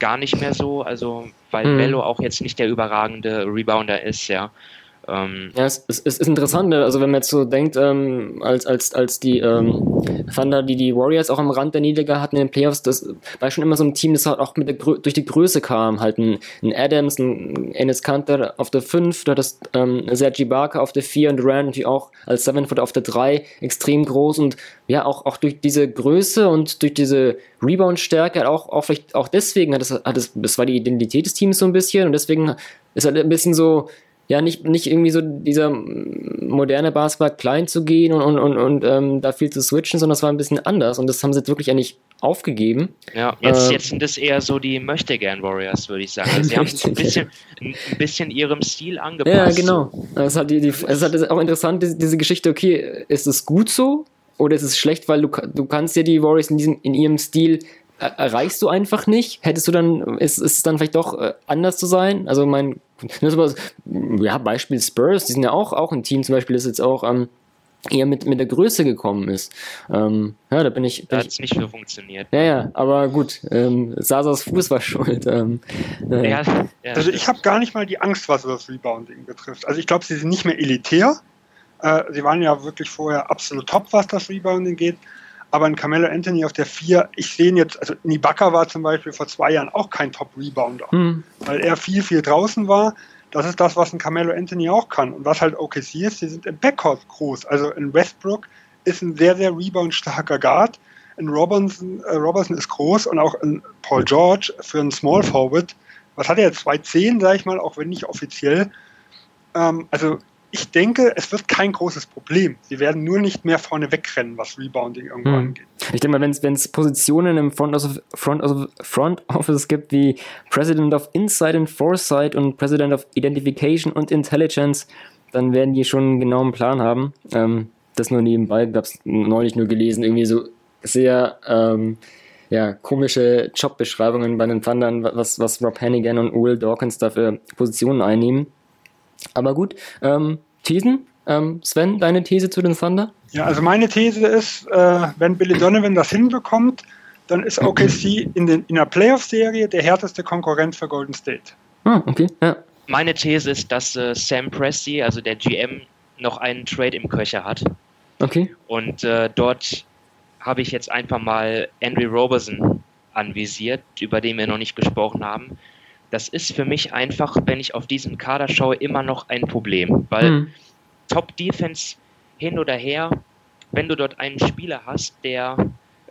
gar nicht mehr so. Also weil hm. Bello auch jetzt nicht der überragende Rebounder ist, ja. Ähm, ja, es, es, es, ist interessant, ne? also wenn man jetzt so denkt, ähm, als, als, als die ähm, Thunder, die die Warriors auch am Rand der Niederlage hatten in den Playoffs, das war schon immer so ein Team, das halt auch mit der durch die Größe kam. Halt ein, ein Adams, ein Enes Kanter auf der 5, da das ähm, Sergi Barker auf der 4 und Durant natürlich auch als 7 Foot auf der 3 extrem groß und ja, auch, auch durch diese Größe und durch diese Rebound-Stärke, auch, auch vielleicht auch deswegen hat es, hat es, das war die Identität des Teams so ein bisschen und deswegen ist halt ein bisschen so, ja, nicht, nicht irgendwie so dieser moderne Basketball klein zu gehen und, und, und, und ähm, da viel zu switchen, sondern das war ein bisschen anders und das haben sie jetzt wirklich eigentlich aufgegeben. Ja, jetzt, äh, jetzt sind es eher so die Möchtegern Warriors, würde ich sagen. Also sie haben ein bisschen, ein bisschen ihrem Stil angepasst. Ja, genau. Es hat, die, die, es hat auch interessant, diese, Geschichte, okay, ist es gut so oder ist es schlecht, weil du, du kannst ja die Warriors in, diesem, in ihrem Stil erreichst du einfach nicht? Hättest du dann, ist, ist es dann vielleicht doch äh, anders zu sein? Also mein, ja, Beispiel Spurs, die sind ja auch, auch ein Team, zum Beispiel, das jetzt auch ähm, eher mit, mit der Größe gekommen ist. Ähm, ja, da bin ich. Bin da hat es nicht so funktioniert. Ja, ja, aber gut, ähm, Sasas Fuß war schuld. Ähm, äh. ja, ja, also ich habe gar nicht mal die Angst, was das Rebounding betrifft. Also ich glaube, sie sind nicht mehr elitär. Äh, sie waren ja wirklich vorher absolut top, was das Rebounding geht. Aber ein Carmelo Anthony auf der 4, ich sehe ihn jetzt, also Nibaka war zum Beispiel vor zwei Jahren auch kein Top-Rebounder, mhm. weil er viel, viel draußen war. Das ist das, was ein Carmelo Anthony auch kann. Und was halt OKC ist, sie sind im Backcourt groß. Also in Westbrook ist ein sehr, sehr rebound-starker Guard. In Robinson, äh, Robertson ist groß und auch in Paul George für einen Small Forward. Was hat er jetzt? 2,10, sage ich mal, auch wenn nicht offiziell. Ähm, also ich denke, es wird kein großes Problem. Sie werden nur nicht mehr vorne wegrennen, was Rebounding irgendwo hm. angeht. Ich denke mal, wenn es Positionen im Front Office, Front, Office, Front Office gibt wie President of Insight and Foresight und President of Identification und Intelligence, dann werden die schon einen genauen Plan haben. Ähm, das nur nebenbei, gab es neulich nur gelesen, irgendwie so sehr ähm, ja, komische Jobbeschreibungen bei den Thundern, was, was Rob Hannigan und Will Dawkins da für Positionen einnehmen. Aber gut, ähm, Thesen? Ähm, Sven, deine These zu den Thunder? Ja, also meine These ist, äh, wenn Billy Donovan das hinbekommt, dann ist OKC in, den, in der Playoff-Serie der härteste Konkurrent für Golden State. Ah, okay, ja. Meine These ist, dass äh, Sam Presti, also der GM, noch einen Trade im Köcher hat. Okay. Und äh, dort habe ich jetzt einfach mal Andrew Roberson anvisiert, über den wir noch nicht gesprochen haben. Das ist für mich einfach, wenn ich auf diesen Kader schaue, immer noch ein Problem, weil hm. Top Defense hin oder her, wenn du dort einen Spieler hast, der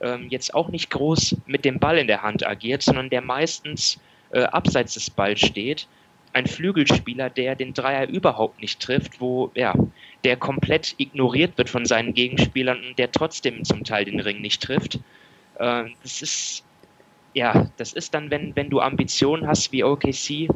ähm, jetzt auch nicht groß mit dem Ball in der Hand agiert, sondern der meistens äh, abseits des Balls steht, ein Flügelspieler, der den Dreier überhaupt nicht trifft, wo ja, der komplett ignoriert wird von seinen Gegenspielern und der trotzdem zum Teil den Ring nicht trifft. Äh, das ist ja, das ist dann, wenn, wenn du Ambitionen hast wie OKC,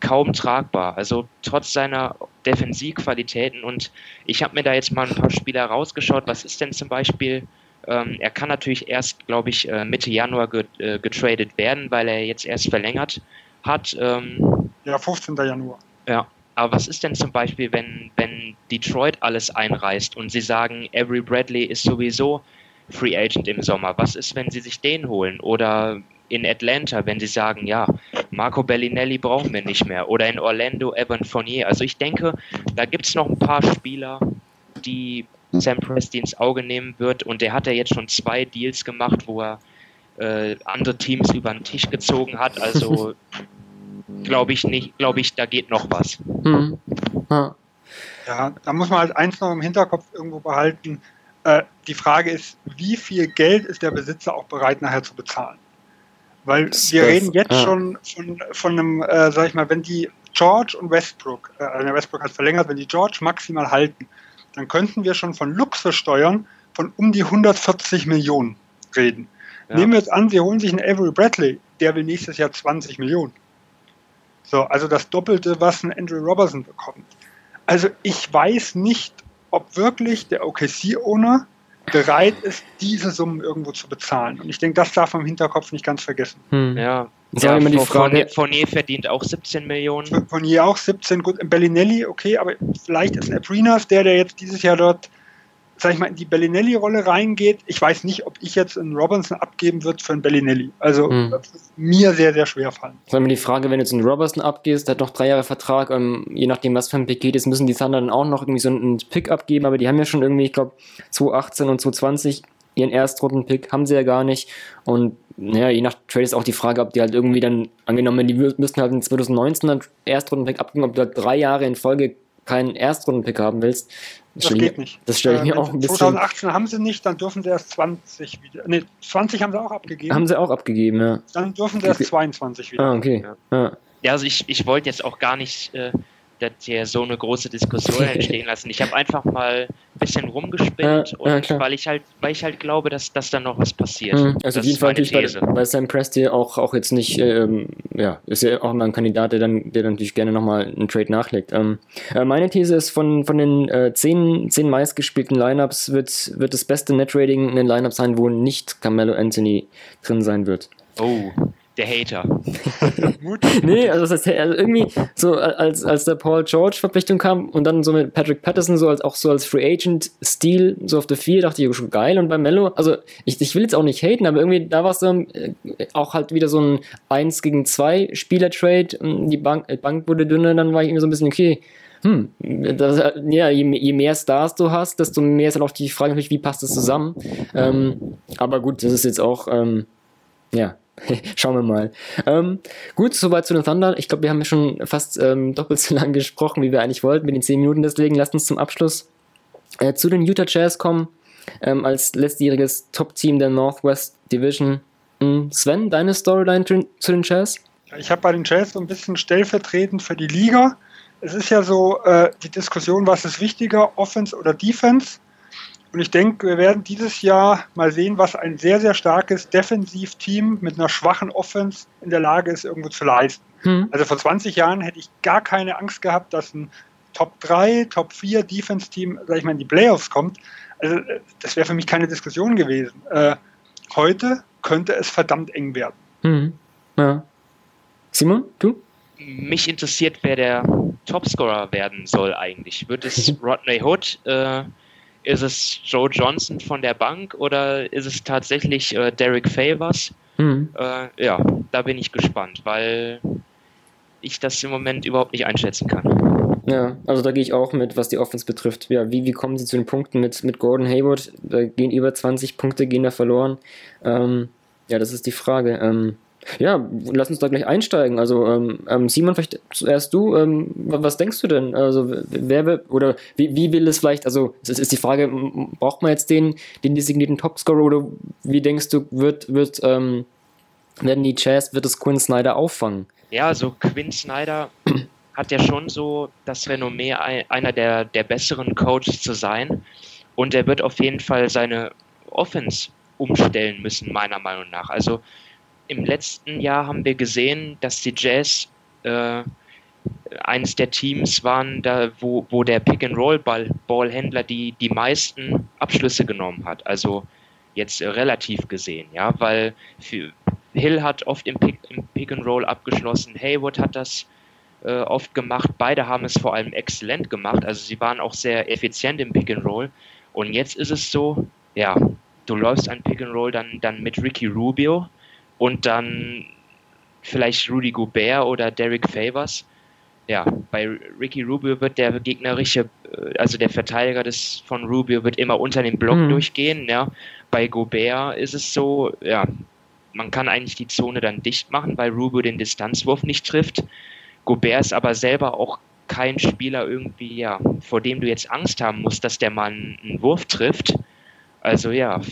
kaum tragbar. Also trotz seiner Defensivqualitäten und ich habe mir da jetzt mal ein paar Spieler rausgeschaut. Was ist denn zum Beispiel ähm, er kann natürlich erst, glaube ich, äh, Mitte Januar äh, getradet werden, weil er jetzt erst verlängert hat. Ähm, ja, 15. Januar. Ja, aber was ist denn zum Beispiel, wenn, wenn Detroit alles einreißt und sie sagen, Avery Bradley ist sowieso Free Agent im Sommer? Was ist, wenn sie sich den holen? Oder in Atlanta, wenn sie sagen, ja, Marco Bellinelli brauchen wir nicht mehr. Oder in Orlando, Evan Fournier. Also ich denke, da gibt es noch ein paar Spieler, die Sam Presti ins Auge nehmen wird. Und der hat ja jetzt schon zwei Deals gemacht, wo er äh, andere Teams über den Tisch gezogen hat. Also glaube ich nicht, glaube ich, da geht noch was. Hm. Ja. ja, da muss man halt eins noch im Hinterkopf irgendwo behalten. Äh, die Frage ist, wie viel Geld ist der Besitzer auch bereit nachher zu bezahlen? Weil wir reden jetzt ja. schon von, von einem, äh, sag ich mal, wenn die George und Westbrook, äh, Westbrook hat verlängert, wenn die George maximal halten, dann könnten wir schon von Luxussteuern von um die 140 Millionen reden. Ja. Nehmen wir jetzt an, Sie holen sich einen Avery Bradley, der will nächstes Jahr 20 Millionen. So, also das Doppelte, was ein Andrew Robertson bekommt. Also ich weiß nicht, ob wirklich der OKC-Owner bereit ist, diese Summen irgendwo zu bezahlen. Und ich denke, das darf man im Hinterkopf nicht ganz vergessen. Hm. Ja, das ja, immer die Frage. Fournier verdient auch 17 Millionen. Fournier auch 17, gut, Bellinelli, okay, aber vielleicht ist ein Aprinas der, der jetzt dieses Jahr dort sag ich mal, in die Bellinelli-Rolle reingeht. Ich weiß nicht, ob ich jetzt einen Robinson abgeben würde für einen Bellinelli. Also hm. das ist mir sehr, sehr schwer fallen. Das ist die Frage, wenn du jetzt einen Robertson abgehst, der hat noch drei Jahre Vertrag, ähm, je nachdem, was für ein Pick geht ist, müssen die Thunder dann auch noch irgendwie so einen Pick abgeben, aber die haben ja schon irgendwie, ich glaube, 2018 und 2020 ihren Erstrunden-Pick haben sie ja gar nicht. Und naja, je nach Trade ist auch die Frage, ob die halt irgendwie dann, angenommen, die müssten halt in 2019 einen Erstrunden-Pick abgeben, ob du halt drei Jahre in Folge keinen Erstrunden-Pick haben willst, das, das geht nicht. Das stelle ich mir äh, auch ein bisschen. 2018 haben sie nicht, dann dürfen sie erst 20 wieder. Ne, 20 haben sie auch abgegeben. Haben sie auch abgegeben, ja. Dann dürfen sie erst 22 wieder. Ah, okay. Ja, ja also ich, ich wollte jetzt auch gar nicht äh, dass hier so eine große Diskussion entstehen lassen. Ich habe einfach mal ein bisschen rumgespinnt, ja, ja, weil ich halt, weil ich halt glaube, dass, dass da noch was passiert. Mhm. Also das jeden Fall natürlich bei, bei, Sam Presti auch, auch jetzt nicht, ähm, ja, ist ja auch mal ein Kandidat, der dann, der dann natürlich gerne nochmal einen Trade nachlegt. Ähm, äh, meine These ist, von, von den äh, zehn, zehn meistgespielten Lineups wird, wird das beste Net-Rating in den Lineups sein, wo nicht Carmelo Anthony drin sein wird. Oh der Hater. nee, also, das heißt, also irgendwie so als, als der Paul George Verpflichtung kam und dann so mit Patrick Patterson so als auch so als Free Agent Stil so auf der 4 dachte ich schon geil und bei Mello, also ich, ich will jetzt auch nicht haten, aber irgendwie da war es dann äh, auch halt wieder so ein 1 gegen 2 Spieler Trade, die Bank, die Bank wurde dünner, dann war ich irgendwie so ein bisschen okay, hm, das, ja, je, je, mehr Stars du hast, desto mehr ist dann auch die Frage natürlich, wie passt das zusammen. Ähm, aber gut, das ist jetzt auch, ähm, ja, Schauen wir mal. Ähm, gut, soweit zu den Thunder. Ich glaube, wir haben schon fast ähm, doppelt so lang gesprochen, wie wir eigentlich wollten mit den 10 Minuten. Deswegen lasst uns zum Abschluss äh, zu den Utah Jazz kommen. Ähm, als letztjähriges Top-Team der Northwest Division. Hm, Sven, deine Storyline zu den Jazz? Ich habe bei den Jazz so ein bisschen stellvertretend für die Liga. Es ist ja so äh, die Diskussion, was ist wichtiger, Offense oder Defense? Und ich denke, wir werden dieses Jahr mal sehen, was ein sehr, sehr starkes Defensivteam mit einer schwachen Offense in der Lage ist, irgendwo zu leisten. Hm. Also vor 20 Jahren hätte ich gar keine Angst gehabt, dass ein Top 3, Top 4 Defense-Team, sag ich mal, in die Playoffs kommt. Also das wäre für mich keine Diskussion gewesen. Äh, heute könnte es verdammt eng werden. Mhm. Ja. Simon, du? Mich interessiert, wer der Topscorer werden soll eigentlich. Wird es Rodney Hood? Äh, ist es Joe Johnson von der Bank oder ist es tatsächlich äh, Derek Favors? Mhm. Äh, ja, da bin ich gespannt, weil ich das im Moment überhaupt nicht einschätzen kann. Ja, also da gehe ich auch mit, was die Offense betrifft. Ja, wie, wie kommen sie zu den Punkten mit, mit Gordon Hayward? Da gehen über 20 Punkte, gehen da verloren. Ähm, ja, das ist die Frage. Ähm, ja, lass uns da gleich einsteigen. Also, ähm, ähm, Simon, vielleicht zuerst du. Ähm, was denkst du denn? Also, wer oder wie, wie will es vielleicht, also, es ist die Frage, braucht man jetzt den, den designierten Topscorer oder wie denkst du, wird, wird, ähm, werden die Jazz, wird es Quinn Snyder auffangen? Ja, also Quinn Snyder hat ja schon so das Renommee, einer der, der besseren Coaches zu sein. Und er wird auf jeden Fall seine Offense umstellen müssen, meiner Meinung nach. Also, im letzten Jahr haben wir gesehen, dass die Jazz äh, eines der Teams waren, da, wo, wo der Pick-and-Roll-Ballhändler die, die meisten Abschlüsse genommen hat. Also jetzt relativ gesehen, ja, weil für, Hill hat oft im Pick, im Pick and Roll abgeschlossen, Hayward hat das äh, oft gemacht, beide haben es vor allem exzellent gemacht, also sie waren auch sehr effizient im Pick and Roll. Und jetzt ist es so, ja, du läufst ein Pick and Roll dann, dann mit Ricky Rubio, und dann vielleicht Rudy Gobert oder Derek Favors. Ja, bei Ricky Rubio wird der gegnerische, äh, also der Verteidiger des, von Rubio wird immer unter dem Block mhm. durchgehen. Ja. Bei Gobert ist es so, ja, man kann eigentlich die Zone dann dicht machen, weil Rubio den Distanzwurf nicht trifft. Gobert ist aber selber auch kein Spieler irgendwie, ja, vor dem du jetzt Angst haben musst, dass der Mann einen Wurf trifft. Also ja,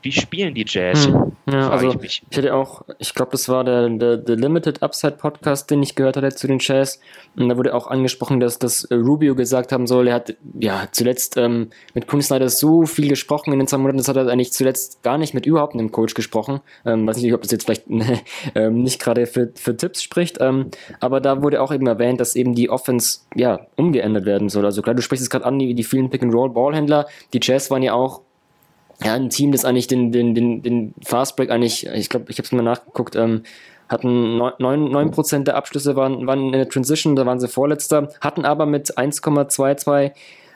wie spielen die Jazz? Hm, ja, also ich, ich, hatte auch, ich glaube, das war der, der, der, Limited Upside Podcast, den ich gehört hatte zu den Jazz. Und da wurde auch angesprochen, dass, dass Rubio gesagt haben soll, er hat ja zuletzt ähm, mit Kun Snyder so viel gesprochen in den zwei Monaten, das hat er eigentlich zuletzt gar nicht mit überhaupt einem Coach gesprochen. Ähm, weiß nicht, ob das jetzt vielleicht ähm, nicht gerade für, für Tipps spricht, ähm, aber da wurde auch eben erwähnt, dass eben die Offense ja umgeändert werden soll. Also klar, du sprichst es gerade an, die, die vielen Pick-and-Roll-Ballhändler, die Jazz waren ja auch ja, ein Team, das eigentlich den, den, den, den Fastbreak eigentlich, ich glaube, ich habe es mal nachgeguckt, ähm, hatten 9%, 9 der Abschlüsse waren, waren in der Transition, da waren sie Vorletzter, hatten aber mit 1,22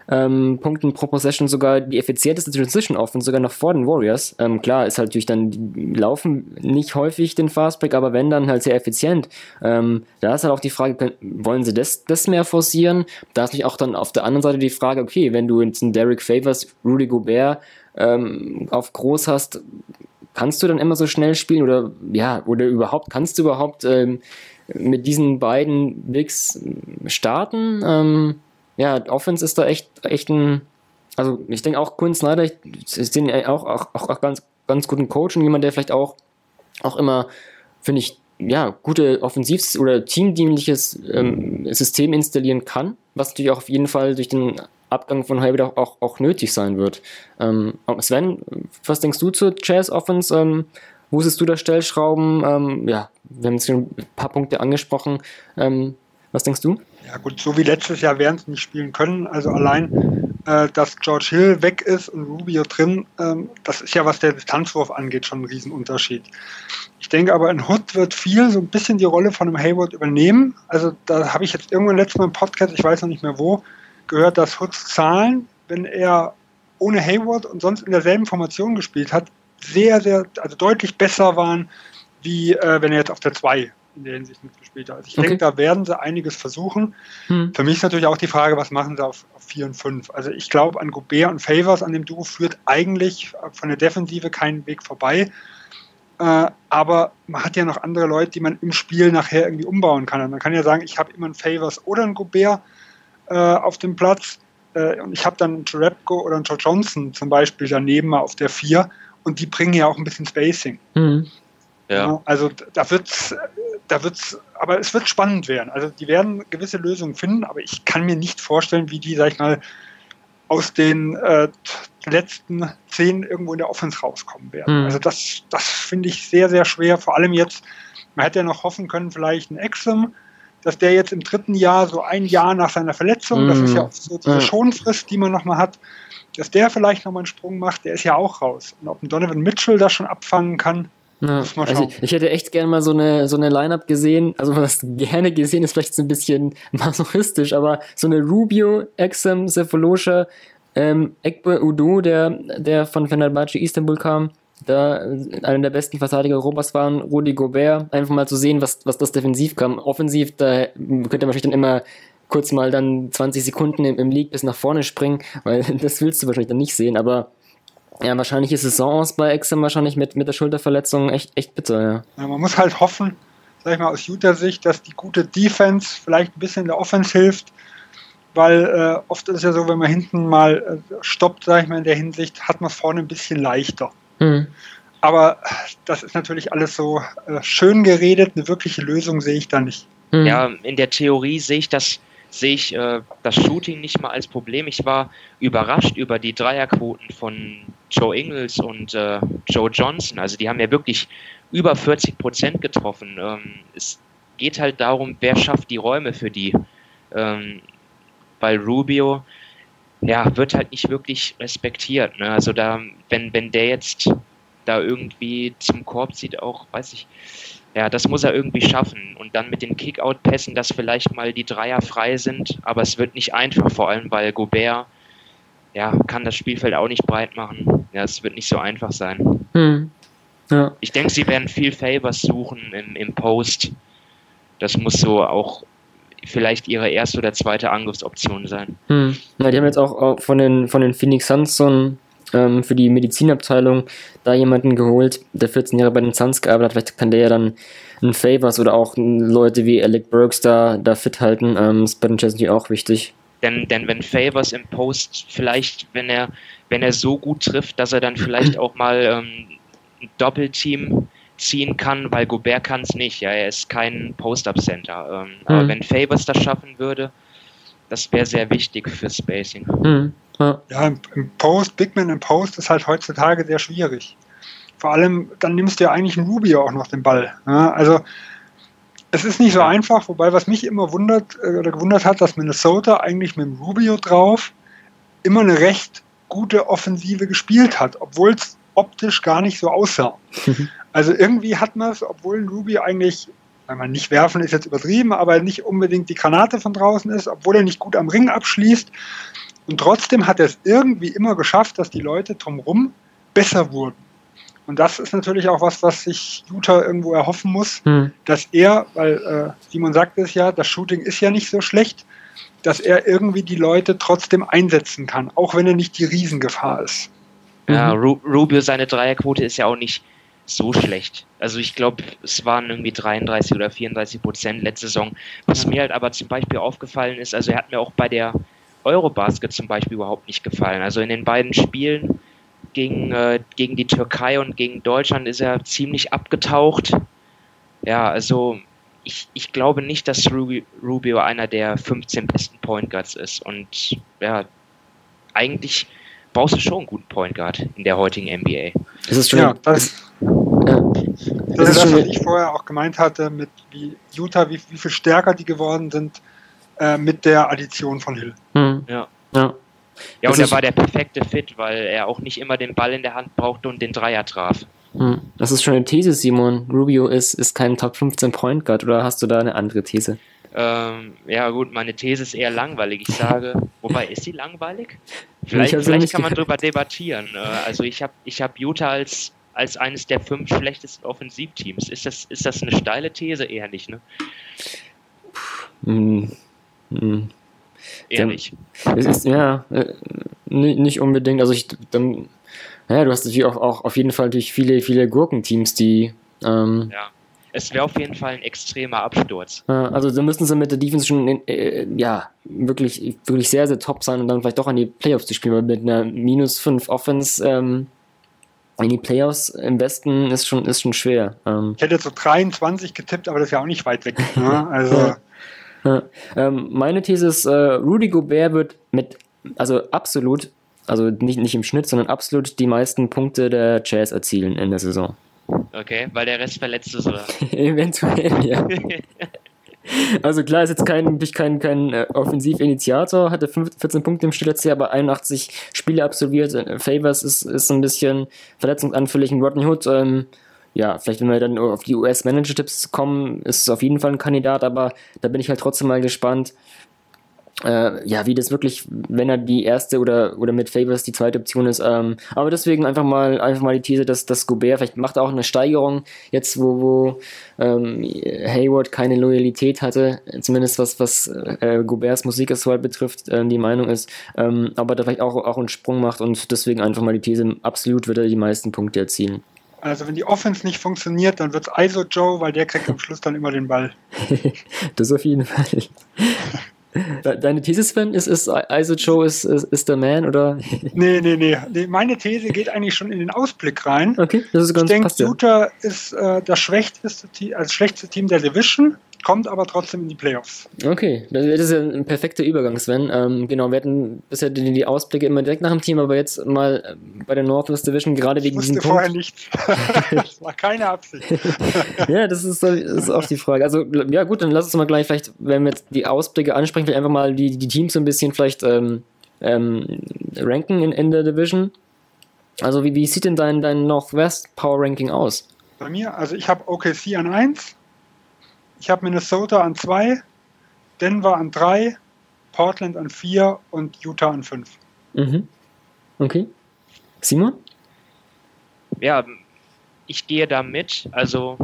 ähm, Punkten pro Possession sogar die effizienteste Transition Offense, sogar noch vor den Warriors. Ähm, klar, ist halt natürlich dann, laufen nicht häufig den Fastbreak, aber wenn dann halt sehr effizient. Ähm, da ist halt auch die Frage, wollen sie das, das mehr forcieren? Da ist natürlich auch dann auf der anderen Seite die Frage, okay, wenn du jetzt einen Derek Favors, Rudy Gobert ähm, auf groß hast, kannst du dann immer so schnell spielen oder ja, oder überhaupt, kannst du überhaupt ähm, mit diesen beiden Bigs starten? Ähm, ja, Offense ist da echt, echt ein, also ich denke auch Quinn Snyder, ich, ich sehe auch, auch, auch ganz, ganz guten Coach und jemand, der vielleicht auch, auch immer, finde ich, ja, gute Offensivs- oder teamdienliches ähm, System installieren kann, was natürlich auch auf jeden Fall durch den Abgang von Hayward auch, auch, auch nötig sein wird. Ähm, Sven, was denkst du zur Jazz Offense? Ähm, wo siehst du da Stellschrauben? Ähm, ja, wir haben jetzt schon ein paar Punkte angesprochen. Ähm, was denkst du? Ja gut, so wie letztes Jahr werden sie nicht spielen können. Also allein, äh, dass George Hill weg ist und Rubio drin, ähm, das ist ja, was der Distanzwurf angeht, schon ein Riesenunterschied. Ich denke aber, in Hood wird viel so ein bisschen die Rolle von einem Hayward übernehmen. Also da habe ich jetzt irgendwann letztes Mal im Podcast, ich weiß noch nicht mehr wo, gehört, dass Hoods Zahlen, wenn er ohne Hayward und sonst in derselben Formation gespielt hat, sehr, sehr, also deutlich besser waren, wie äh, wenn er jetzt auf der 2 in der Hinsicht mitgespielt hat. Also ich okay. denke, da werden sie einiges versuchen. Hm. Für mich ist natürlich auch die Frage, was machen sie auf, auf 4 und 5? Also ich glaube, an Gobert und Favors an dem Duo führt eigentlich von der Defensive keinen Weg vorbei. Äh, aber man hat ja noch andere Leute, die man im Spiel nachher irgendwie umbauen kann. Und man kann ja sagen, ich habe immer einen Favors oder einen Gobert äh, auf dem Platz. Äh, und ich habe dann einen Trapko oder einen Joe Johnson zum Beispiel daneben mal auf der 4 und die bringen ja auch ein bisschen Spacing. Mhm. Ja. Also da wird's, da wird's, aber es wird spannend werden. Also die werden gewisse Lösungen finden, aber ich kann mir nicht vorstellen, wie die, sag ich mal, aus den äh, letzten zehn irgendwo in der Offense rauskommen werden. Mhm. Also das, das finde ich sehr, sehr schwer. Vor allem jetzt, man hätte ja noch hoffen können, vielleicht ein Exum, dass der jetzt im dritten Jahr, so ein Jahr nach seiner Verletzung, mm. das ist ja so diese Schonfrist, die man nochmal hat, dass der vielleicht nochmal einen Sprung macht, der ist ja auch raus. Und ob ein Donovan Mitchell das schon abfangen kann, Ja, also ich, ich, hätte echt gerne mal so eine, so eine Line-Up gesehen. Also was gerne gesehen ist vielleicht so ein bisschen masochistisch, aber so eine Rubio, Exum, Cephalosha, ähm, Ekbe Udo, der, der von Fenerbahce Istanbul kam, da einer der besten Verteidiger Europas waren, Rudi Gobert, einfach mal zu sehen, was, was das defensiv kam. Offensiv, da könnte man wahrscheinlich dann immer kurz mal dann 20 Sekunden im, im League bis nach vorne springen, weil das willst du wahrscheinlich dann nicht sehen, aber ja, wahrscheinlich ist Saison aus bei Exim wahrscheinlich mit, mit der Schulterverletzung echt, echt bitter, ja. ja. Man muss halt hoffen, sag ich mal, aus Utah-Sicht, dass die gute Defense vielleicht ein bisschen in der Offense hilft, weil äh, oft ist es ja so, wenn man hinten mal äh, stoppt, sag ich mal, in der Hinsicht, hat man es vorne ein bisschen leichter. Mhm. Aber das ist natürlich alles so äh, schön geredet, eine wirkliche Lösung sehe ich da nicht. Mhm. Ja, in der Theorie sehe ich das sehe ich äh, das Shooting nicht mal als Problem. Ich war überrascht über die Dreierquoten von Joe Ingles und äh, Joe Johnson. Also die haben ja wirklich über 40 Prozent getroffen. Ähm, es geht halt darum, wer schafft die Räume für die. Ähm, weil Rubio ja, wird halt nicht wirklich respektiert. Ne? Also da, wenn, wenn der jetzt da irgendwie zum Korb zieht, auch, weiß ich, ja, das muss er irgendwie schaffen. Und dann mit den Kickout-Pässen, dass vielleicht mal die Dreier frei sind. Aber es wird nicht einfach, vor allem weil Gobert ja, kann das Spielfeld auch nicht breit machen. Ja, es wird nicht so einfach sein. Hm. Ja. Ich denke, sie werden viel Favors suchen im, im Post. Das muss so auch vielleicht ihre erste oder zweite Angriffsoption sein. Hm. Ja, die haben jetzt auch von den, von den Phoenix Suns so ein ähm, für die Medizinabteilung da jemanden geholt, der 14 Jahre bei den Suns gearbeitet hat. Vielleicht kann der ja dann einen Favors oder auch Leute wie Alec Burks da, da fit halten. Ähm, das ist bei den Jazz natürlich auch wichtig. Denn, denn wenn Favors im Post vielleicht, wenn er, wenn er so gut trifft, dass er dann vielleicht auch mal ähm, ein Doppelteam ziehen kann, weil Gobert kann es nicht. Ja, er ist kein Post-Up-Center. Ähm, mhm. Aber wenn Favors das schaffen würde, das wäre sehr wichtig für Spacing. Mhm. Ja, ja im, im, Post, Big Man im Post ist halt heutzutage sehr schwierig. Vor allem, dann nimmst du ja eigentlich einen Rubio auch noch den Ball. Ja, also es ist nicht so einfach, wobei was mich immer wundert äh, oder gewundert hat, dass Minnesota eigentlich mit dem Rubio drauf immer eine recht gute Offensive gespielt hat, obwohl es optisch gar nicht so aussah. also irgendwie hat man es, obwohl ein Rubio eigentlich wenn man nicht werfen ist jetzt übertrieben, aber nicht unbedingt die Granate von draußen ist, obwohl er nicht gut am Ring abschließt. Und trotzdem hat er es irgendwie immer geschafft, dass die Leute drumherum besser wurden. Und das ist natürlich auch was, was sich Utah irgendwo erhoffen muss, hm. dass er, weil äh, Simon sagt es ja, das Shooting ist ja nicht so schlecht, dass er irgendwie die Leute trotzdem einsetzen kann, auch wenn er nicht die Riesengefahr ist. Ja, mhm. Rubio, seine Dreierquote ist ja auch nicht so schlecht. Also ich glaube, es waren irgendwie 33 oder 34 Prozent letzte Saison. Was mir halt aber zum Beispiel aufgefallen ist, also er hat mir auch bei der Eurobasket zum Beispiel überhaupt nicht gefallen. Also in den beiden Spielen gegen, äh, gegen die Türkei und gegen Deutschland ist er ziemlich abgetaucht. Ja, also ich, ich glaube nicht, dass Rubio einer der 15 besten Point Guards ist. Und ja, eigentlich brauchst du schon einen guten Point Guard in der heutigen NBA. Das ist schon, ja, das, ja. das, ist das, was ich vorher auch gemeint hatte, mit wie Utah, wie, wie viel stärker die geworden sind äh, mit der Addition von Hill. Hm. Ja. ja. Ja, und er war der perfekte Fit, weil er auch nicht immer den Ball in der Hand brauchte und den Dreier traf. Hm. Das ist schon eine These, Simon. Rubio ist, ist kein Top 15 Point Guard oder hast du da eine andere These? Ähm, ja, gut, meine These ist eher langweilig. Ich sage, wobei, ist sie langweilig? Vielleicht, vielleicht kann man darüber debattieren. Äh, also, ich habe ich hab Utah als, als eines der fünf schlechtesten Offensivteams. Ist das, ist das eine steile These? Eher nicht, ne? Hm. Hm. Eher nicht. Es ist, ja, äh, nicht unbedingt. Also, ich, dann, ja, du hast natürlich auch, auch auf jeden Fall durch viele, viele Gurkenteams, die. Ähm, ja es wäre auf jeden Fall ein extremer Absturz. Also da müssten sie mit der Defense schon äh, ja wirklich, wirklich sehr, sehr top sein und dann vielleicht doch an die Playoffs zu spielen, weil mit einer minus 5 Offense ähm, in die Playoffs im Westen ist schon, ist schon schwer. Ähm, ich hätte so 23 getippt, aber das ist ja auch nicht weit weg. ne? Also. Ja. Ja. Ähm, meine These ist, äh, Rudy Gobert wird mit, also absolut, also nicht, nicht im Schnitt, sondern absolut die meisten Punkte der Jazz erzielen in der Saison. Okay, weil der Rest verletzt ist, oder? Eventuell, ja. also klar, ist jetzt kein, kein, kein äh, Offensivinitiator, hatte 14 Punkte im Stillerzieh, aber 81 Spiele absolviert. Äh, Favors ist, ist ein bisschen verletzungsanfällig. Und Rodney Hood, ähm, ja, vielleicht wenn wir dann auf die US-Manager-Tipps kommen, ist es auf jeden Fall ein Kandidat, aber da bin ich halt trotzdem mal gespannt, äh, ja, wie das wirklich, wenn er die erste oder, oder mit Favors die zweite Option ist. Ähm, aber deswegen einfach mal, einfach mal die These, dass, dass Gobert vielleicht macht auch eine Steigerung, jetzt wo, wo ähm, Hayward keine Loyalität hatte, zumindest was, was äh, Goberts Musikauswahl betrifft, äh, die Meinung ist, ähm, aber da vielleicht auch, auch einen Sprung macht und deswegen einfach mal die These, absolut wird er die meisten Punkte erzielen. Also wenn die Offense nicht funktioniert, dann wird es ISO Joe, weil der kriegt am Schluss dann immer den Ball. das auf jeden Fall. Deine These, Sven, ist, ist ISO Joe ist, ist, ist der Man, oder? nee, nee, nee, Meine These geht eigentlich schon in den Ausblick rein. Okay, das ist ganz Ich denke, Utah ist äh, das schwächste, also schlechteste Team der Division kommt aber trotzdem in die Playoffs. Okay, das ist ja ein perfekter Übergang, Sven. Ähm, genau, wir hatten bisher die, die, Ausblicke immer direkt nach dem Team, aber jetzt mal äh, bei der Northwest Division, gerade wegen diesem Punkt. vorher nicht. das war keine Absicht. ja, das ist, das ist auch die Frage. Also, ja gut, dann lass uns mal gleich vielleicht, wenn wir jetzt die Ausblicke ansprechen, vielleicht einfach mal die, die Teams so ein bisschen vielleicht ähm, ähm, ranken in, in der Division. Also, wie, wie sieht denn dein, dein Northwest Power Ranking aus? Bei mir, also ich habe OKC an 1, ich habe Minnesota an 2, Denver an 3, Portland an 4 und Utah an 5. Mhm. Okay. Simon? Ja, ich gehe da mit. Also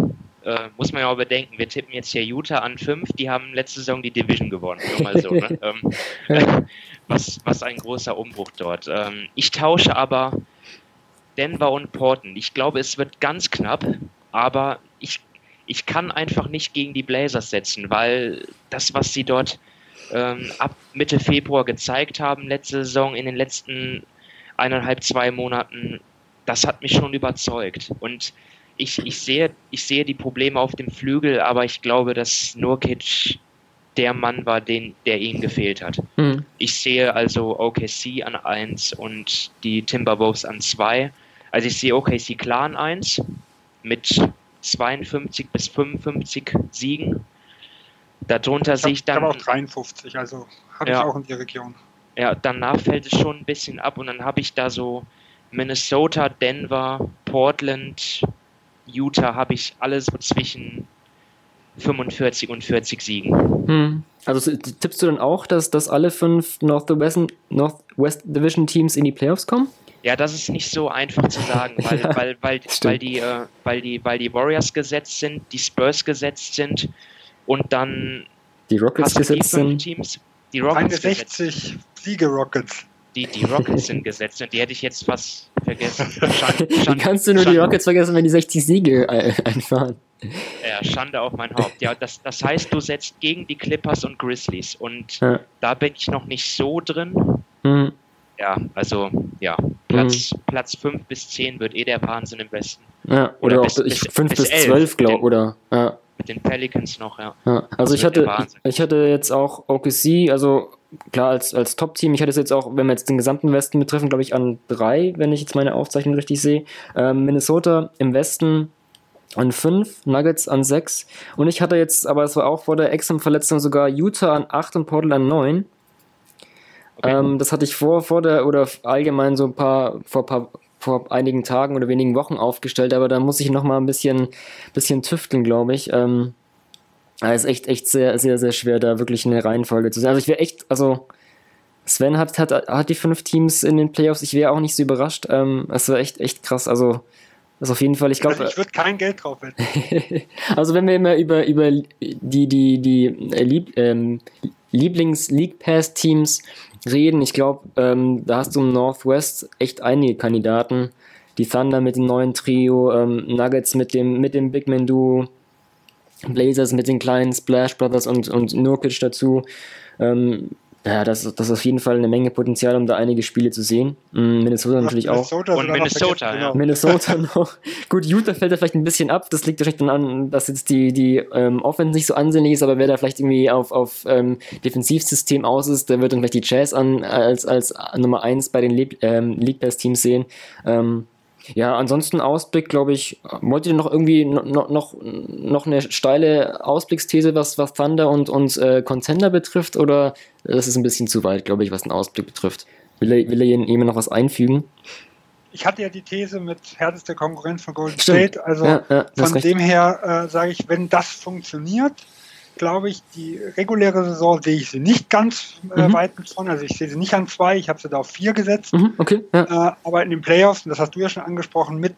äh, muss man ja auch bedenken, wir tippen jetzt hier Utah an 5, die haben letzte Saison die Division gewonnen. Nur mal so, ne? ähm, äh, was, was ein großer Umbruch dort. Ähm, ich tausche aber Denver und Portland. Ich glaube, es wird ganz knapp, aber ich kann einfach nicht gegen die Blazers setzen, weil das, was sie dort ähm, ab Mitte Februar gezeigt haben, letzte Saison, in den letzten eineinhalb, zwei Monaten, das hat mich schon überzeugt. Und ich, ich, sehe, ich sehe die Probleme auf dem Flügel, aber ich glaube, dass Nurkic der Mann war, den, der ihm gefehlt hat. Mhm. Ich sehe also OKC an 1 und die Timberwolves an 2. Also ich sehe OKC klar an 1 mit 52 bis 55 Siegen. Darunter sehe ich dann. Ich habe auch 53, also habe ja, ich auch in die Region. Ja, danach fällt es schon ein bisschen ab und dann habe ich da so Minnesota, Denver, Portland, Utah, habe ich alles so zwischen 45 und 40 Siegen. Hm. Also tippst du dann auch, dass, dass alle fünf Northwest, Northwest Division Teams in die Playoffs kommen? Ja, das ist nicht so einfach zu sagen, weil, ja, weil, weil, weil, die, äh, weil, die, weil die Warriors gesetzt sind, die Spurs gesetzt sind und dann die Rockets gesetzt die sind. Teams, die Rockets 61 Siege Rockets. Die, die Rockets sind gesetzt und die hätte ich jetzt fast vergessen. Schande, Wie kannst du nur Schande. die Rockets vergessen, wenn die 60 Siege äh, einfahren? Ja, Schande auf mein Haupt. Ja, das, das heißt, du setzt gegen die Clippers und Grizzlies und ja. da bin ich noch nicht so drin. Mhm. Ja, also ja, Platz, mhm. Platz 5 bis 10 wird eh der Wahnsinn im Westen. Ja, oder, oder bis, auch bis, 5 bis, bis 12, glaube oder ja. Mit den Pelicans noch, ja. ja also ich hatte, ich hatte jetzt auch OKC, also klar als, als Top-Team, ich hatte es jetzt auch, wenn wir jetzt den gesamten Westen betreffen, glaube ich an 3, wenn ich jetzt meine Aufzeichnung richtig sehe. Ähm, Minnesota im Westen an 5, Nuggets an 6 und ich hatte jetzt, aber es war auch vor der Exum-Verletzung sogar Utah an 8 und Portland an 9. Okay. Ähm, das hatte ich vor, vor der, oder allgemein so ein paar, vor, paar, vor einigen Tagen oder wenigen Wochen aufgestellt, aber da muss ich noch mal ein bisschen, bisschen tüfteln, glaube ich. Ähm, es ist echt, echt sehr, sehr, sehr schwer, da wirklich eine Reihenfolge zu sehen. Also ich wäre echt, also Sven hat, hat, hat die fünf Teams in den Playoffs, ich wäre auch nicht so überrascht. Ähm, es war echt, echt krass. Also das ist auf jeden Fall, ich glaube. Also ich würde kein Geld drauf wetten. also wenn wir immer über, über die, die, die Lieb, ähm, Lieblings-League Pass-Teams reden. Ich glaube, ähm, da hast du im Northwest echt einige Kandidaten. Die Thunder mit dem neuen Trio, ähm, Nuggets mit dem, mit dem Big Man Duo, Blazers mit den kleinen Splash Brothers und, und Nurkic dazu. Ähm, ja, das, das ist auf jeden Fall eine Menge Potenzial, um da einige Spiele zu sehen. Mm, Minnesota natürlich Minnesota auch. Und Minnesota, ja. Minnesota noch. Gut, Utah fällt da vielleicht ein bisschen ab. Das liegt wahrscheinlich dann an, dass jetzt die, die ähm, Offense nicht so ansehnlich ist, aber wer da vielleicht irgendwie auf, auf ähm, Defensivsystem aus ist, der wird dann vielleicht die Jazz an, als, als Nummer 1 bei den Le ähm, League Pass Teams sehen. Ähm, ja, ansonsten Ausblick, glaube ich, wollt ihr noch irgendwie noch, noch, noch eine steile Ausblicksthese, was, was Thunder und, und äh, Contender betrifft, oder das ist ein bisschen zu weit, glaube ich, was den Ausblick betrifft? Will er, will er jemand noch was einfügen? ich hatte ja die These mit härtester Konkurrenz von Golden Stimmt. State. Also ja, ja, von dem her äh, sage ich, wenn das funktioniert, glaube ich, die reguläre Saison sehe ich sie nicht ganz äh, mhm. weit von. Also ich sehe sie nicht an zwei, ich habe sie da auf vier gesetzt. Mhm, okay, ja. äh, aber in den Playoffs, und das hast du ja schon angesprochen, mit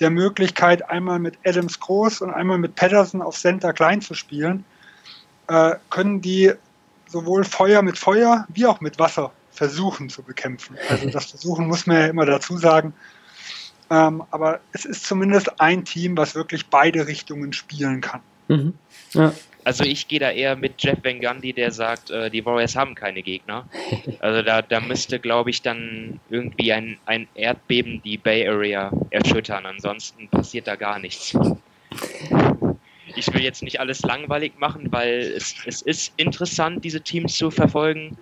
der Möglichkeit, einmal mit Adams groß und einmal mit Patterson auf Center klein zu spielen, äh, können die sowohl Feuer mit Feuer wie auch mit Wasser versuchen zu bekämpfen. Also das Versuchen muss man ja immer dazu sagen. Ähm, aber es ist zumindest ein Team, was wirklich beide Richtungen spielen kann. Mhm. Ja. Also ich gehe da eher mit Jeff Van Gundy, der sagt, äh, die Warriors haben keine Gegner. Also da, da müsste, glaube ich, dann irgendwie ein, ein Erdbeben die Bay Area erschüttern. Ansonsten passiert da gar nichts. Ich will jetzt nicht alles langweilig machen, weil es, es ist interessant, diese Teams zu verfolgen.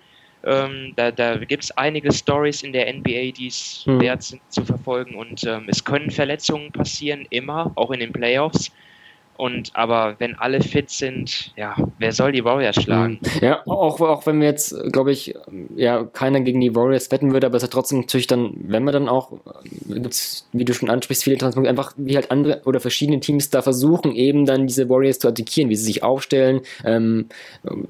Ähm, da da gibt es einige Stories in der NBA, die es hm. wert sind zu verfolgen. Und ähm, es können Verletzungen passieren, immer, auch in den Playoffs. Und aber wenn alle fit sind, ja, wer soll die Warriors schlagen? Ja, auch, auch wenn wir jetzt, glaube ich, ja, keiner gegen die Warriors wetten würde, aber es hat trotzdem natürlich dann, wenn man dann auch, wie du schon ansprichst, viele Transpunkte, einfach wie halt andere oder verschiedene Teams da versuchen, eben dann diese Warriors zu attackieren, wie sie sich aufstellen, ähm,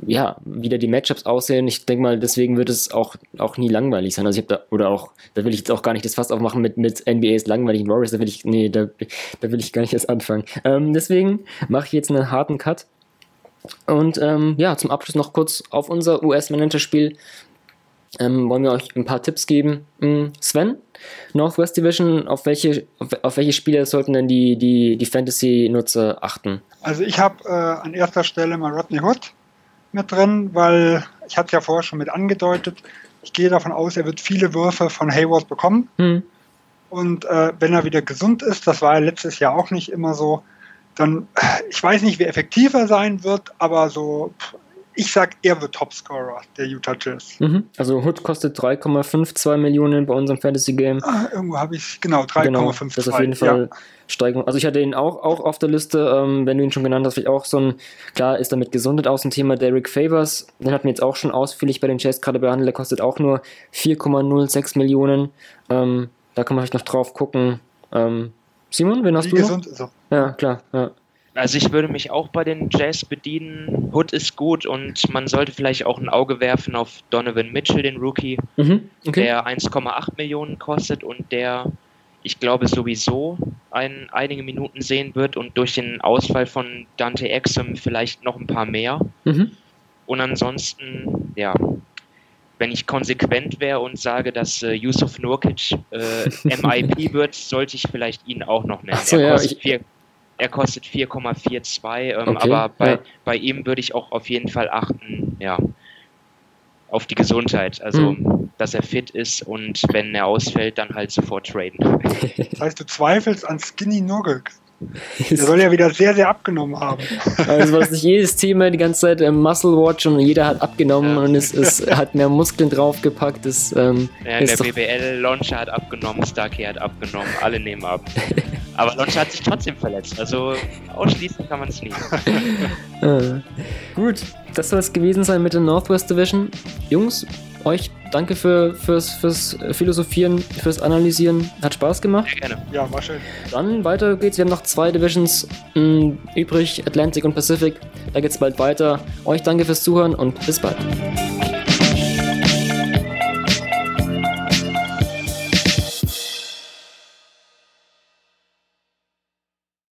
ja, wie da die Matchups aussehen. Ich denke mal, deswegen wird es auch, auch nie langweilig sein. Also ich habe da, oder auch, da will ich jetzt auch gar nicht das Fass aufmachen mit, mit NBAs langweiligen Warriors, da will ich, nee, da, da will ich gar nicht erst anfangen. Ähm, deswegen mache ich jetzt einen harten Cut. Und ähm, ja, zum Abschluss noch kurz auf unser US-Manager-Spiel. Ähm, wollen wir euch ein paar Tipps geben. Hm, Sven, Northwest Division, auf welche, auf, auf welche Spiele sollten denn die, die, die Fantasy-Nutzer achten? Also ich habe äh, an erster Stelle mal Rodney Hood mit drin, weil ich hatte ja vorher schon mit angedeutet. Ich gehe davon aus, er wird viele Würfe von Hayward bekommen. Hm. Und äh, wenn er wieder gesund ist, das war ja letztes Jahr auch nicht immer so, dann, ich weiß nicht, wie effektiv er sein wird, aber so, ich sag, er wird Topscorer der Utah Jazz. Mhm. Also Hood kostet 3,52 Millionen bei unserem Fantasy Game. Ah, irgendwo habe ich, genau, 3,52. Genau, das ist auf jeden Fall ja. Steigerung. Also ich hatte ihn auch, auch auf der Liste, ähm, wenn du ihn schon genannt hast, vielleicht auch so ein, klar ist damit gesundet aus dem Thema Derek Favors. Den hatten wir jetzt auch schon ausführlich bei den Jazz gerade behandelt. Der kostet auch nur 4,06 Millionen. Ähm, da kann man vielleicht noch drauf gucken. Ähm, Simon, wen hast Wie du? Gesund ist er. Ja, klar. Ja. Also ich würde mich auch bei den Jazz bedienen. Hood ist gut und man sollte vielleicht auch ein Auge werfen auf Donovan Mitchell, den Rookie, mhm, okay. der 1,8 Millionen kostet und der, ich glaube, sowieso ein, einige Minuten sehen wird und durch den Ausfall von Dante Exum vielleicht noch ein paar mehr. Mhm. Und ansonsten, ja, wenn ich konsequent wäre und sage, dass äh, Yusuf Nurkic äh, MIP wird, sollte ich vielleicht ihn auch noch nennen. So, er, kostet ja, er kostet 4,42, ähm, okay, aber bei, ja. bei ihm würde ich auch auf jeden Fall achten, ja, auf die Gesundheit. Also, hm. dass er fit ist und wenn er ausfällt, dann halt sofort traden. Das heißt, du zweifelst an Skinny Nurkic? Der soll ja wieder sehr, sehr abgenommen haben. Also was nicht jedes Thema die ganze Zeit ähm, Muscle Watch und jeder hat abgenommen ja. und es, es hat mehr Muskeln draufgepackt. Das, ähm, ja, der BBL, Launcher hat abgenommen, Starkey hat abgenommen, alle nehmen ab. Aber Launcher hat sich trotzdem verletzt, also ausschließen kann man es nicht. ah. Gut, das soll es gewesen sein mit der Northwest Division. Jungs, euch danke für, fürs, fürs Philosophieren, fürs Analysieren. Hat Spaß gemacht. Sehr gerne. Ja, war schön. Dann weiter geht's. Wir haben noch zwei Divisions mh, hm, übrig, Atlantic und Pacific. Da geht's bald weiter. Euch danke fürs Zuhören und bis bald.